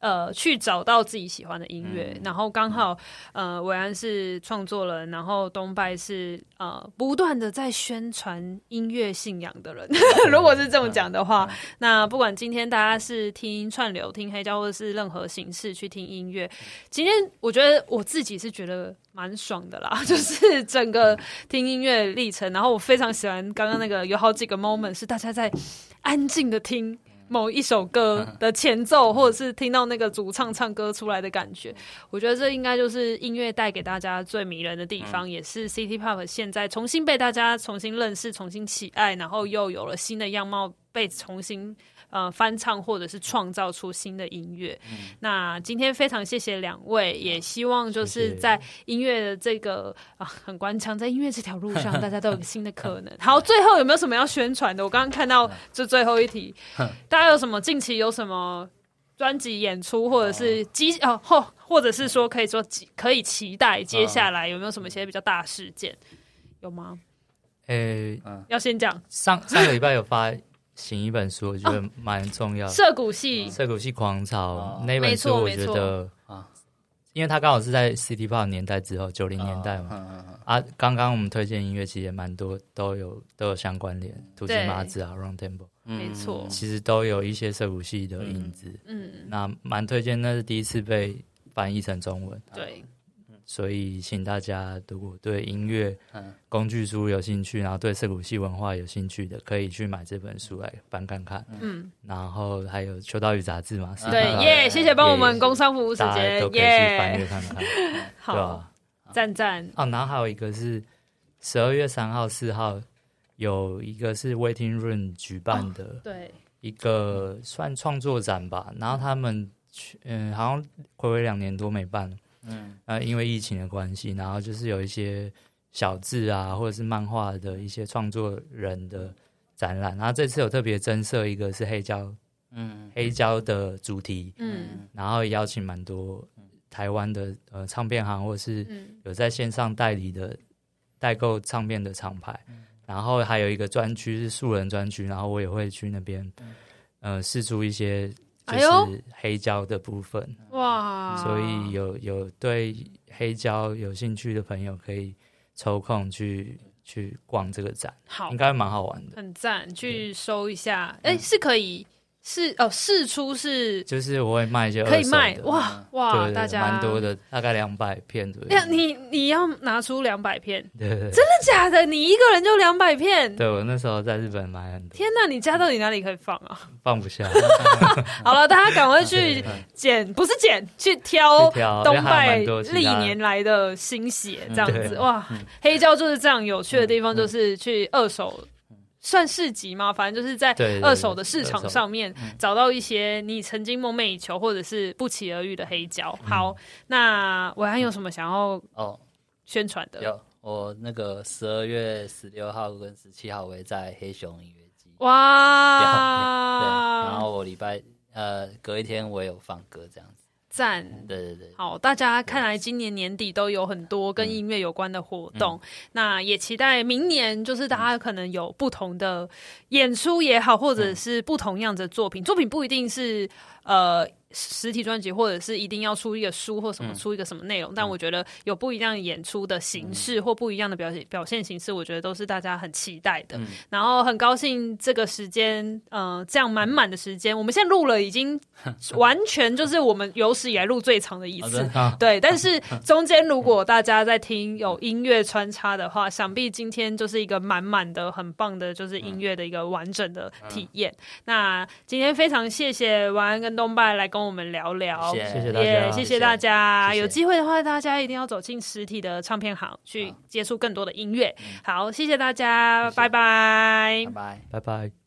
呃，去找到自己喜欢的音乐，嗯、然后刚好，呃，韦安是创作人，然后东拜是呃，不断的在宣传音乐信仰的人。嗯、如果是这么讲的话，嗯、那不管今天大家是听串流、听黑胶，或者是任何形式去听音乐，今天我觉得我自己是觉得蛮爽的啦，就是整个听音乐历程。然后我非常喜欢刚刚那个有好几个 moment 是大家在安静的听。某一首歌的前奏，或者是听到那个主唱唱歌出来的感觉，我觉得这应该就是音乐带给大家最迷人的地方，也是 City Pop 现在重新被大家重新认识、重新喜爱，然后又有了新的样貌，被重新。呃，翻唱或者是创造出新的音乐。嗯、那今天非常谢谢两位，也希望就是在音乐的这个啊，很官腔，在音乐这条路上，大家都有新的可能。好，最后有没有什么要宣传的？我刚刚看到这最后一题，大家有什么近期有什么专辑演出，或者是机哦，或或者是说可以说可以期待接下来有没有什么一些比较大事件？有吗？诶、欸，要先讲
上上个礼拜有发。写一本书，我觉得蛮重要的。
涩谷系，
涩谷系狂潮那本书，我觉得啊，因为它刚好是在 City Pop 年代之后，九零年代嘛。啊，刚刚我们推荐音乐其实也蛮多，都有都有相关联，土岐麻子啊，Round Temple，
没错，
其实都有一些涉谷系的影子。嗯，那蛮推荐，那是第一次被翻译成中文。
对，
所以请大家如果对音乐、工具书有兴趣，然后对涩谷系文化有兴趣的，可以去买这本书来翻看看。嗯，然后还有秋刀鱼杂志嘛，
对耶，谢谢帮我们工商服务时间，
都可以去翻阅看看。
好，赞赞
哦，然后还有一个是十二月三号、四号有一个是 Waiting Room 举办的，对，一个算创作展吧。然后他们去，嗯，好像暌违两年多没办了。嗯，呃，因为疫情的关系，然后就是有一些小字啊，或者是漫画的一些创作人的展览。然后这次有特别增设一个是黑胶，嗯，黑胶的主题，嗯，然后邀请蛮多台湾的呃唱片行，或者是有在线上代理的代购唱片的厂牌。然后还有一个专区是素人专区，然后我也会去那边，呃，试出一些。就是黑胶的部分。哇，所以有有对黑胶有兴趣的朋友可以抽空去去逛这个展，好，应该蛮好玩的，
很赞，去搜一下，哎、嗯，是可以。是哦，试出是
就是我会卖一些
可以卖哇哇，大家
蛮多的，大概两百片左右。
哎呀，你你要拿出两百片，对，真的假的？你一个人就两百片？
对，我那时候在日本买很多。
天哪，你家到底哪里可以放啊？
放不下。
好了，大家赶快去 捡，不是捡，去挑东拜历年来的新血，这样子哇。黑胶就是这样有趣的地方，就是去二手。算市集吗？反正就是在二手的市场上面找到一些你曾经梦寐以求或者是不期而遇的黑胶。好，那韦安有什么想要哦宣传的？
有，我那个十二月十六号跟十七号会在黑熊音乐季。
哇！
对，然后我礼拜呃隔一天我也有放歌这样子。
赞，
对对对，
好，大家看来今年年底都有很多跟音乐有关的活动，嗯、那也期待明年，就是大家可能有不同的演出也好，或者是不同样的作品，作品不一定是呃。实体专辑，或者是一定要出一个书或什么出一个什么内容，嗯、但我觉得有不一样演出的形式或不一样的表现表现形式，我觉得都是大家很期待的。嗯、然后很高兴这个时间，呃，这样满满的时间，我们现在录了已经 完全就是我们有史以来录最长的一次。对，但是 中间如果大家在听有音乐穿插的话，想必今天就是一个满满的、很棒的，就是音乐的一个完整的体验。那今天非常谢谢晚安跟东拜来跟。跟我们聊聊，
谢谢。大家，
谢谢。大家。有机会的话，大家一定要走进实体的唱片行，去接触更多的音乐。好，谢谢大家，拜拜，
拜拜，
拜拜。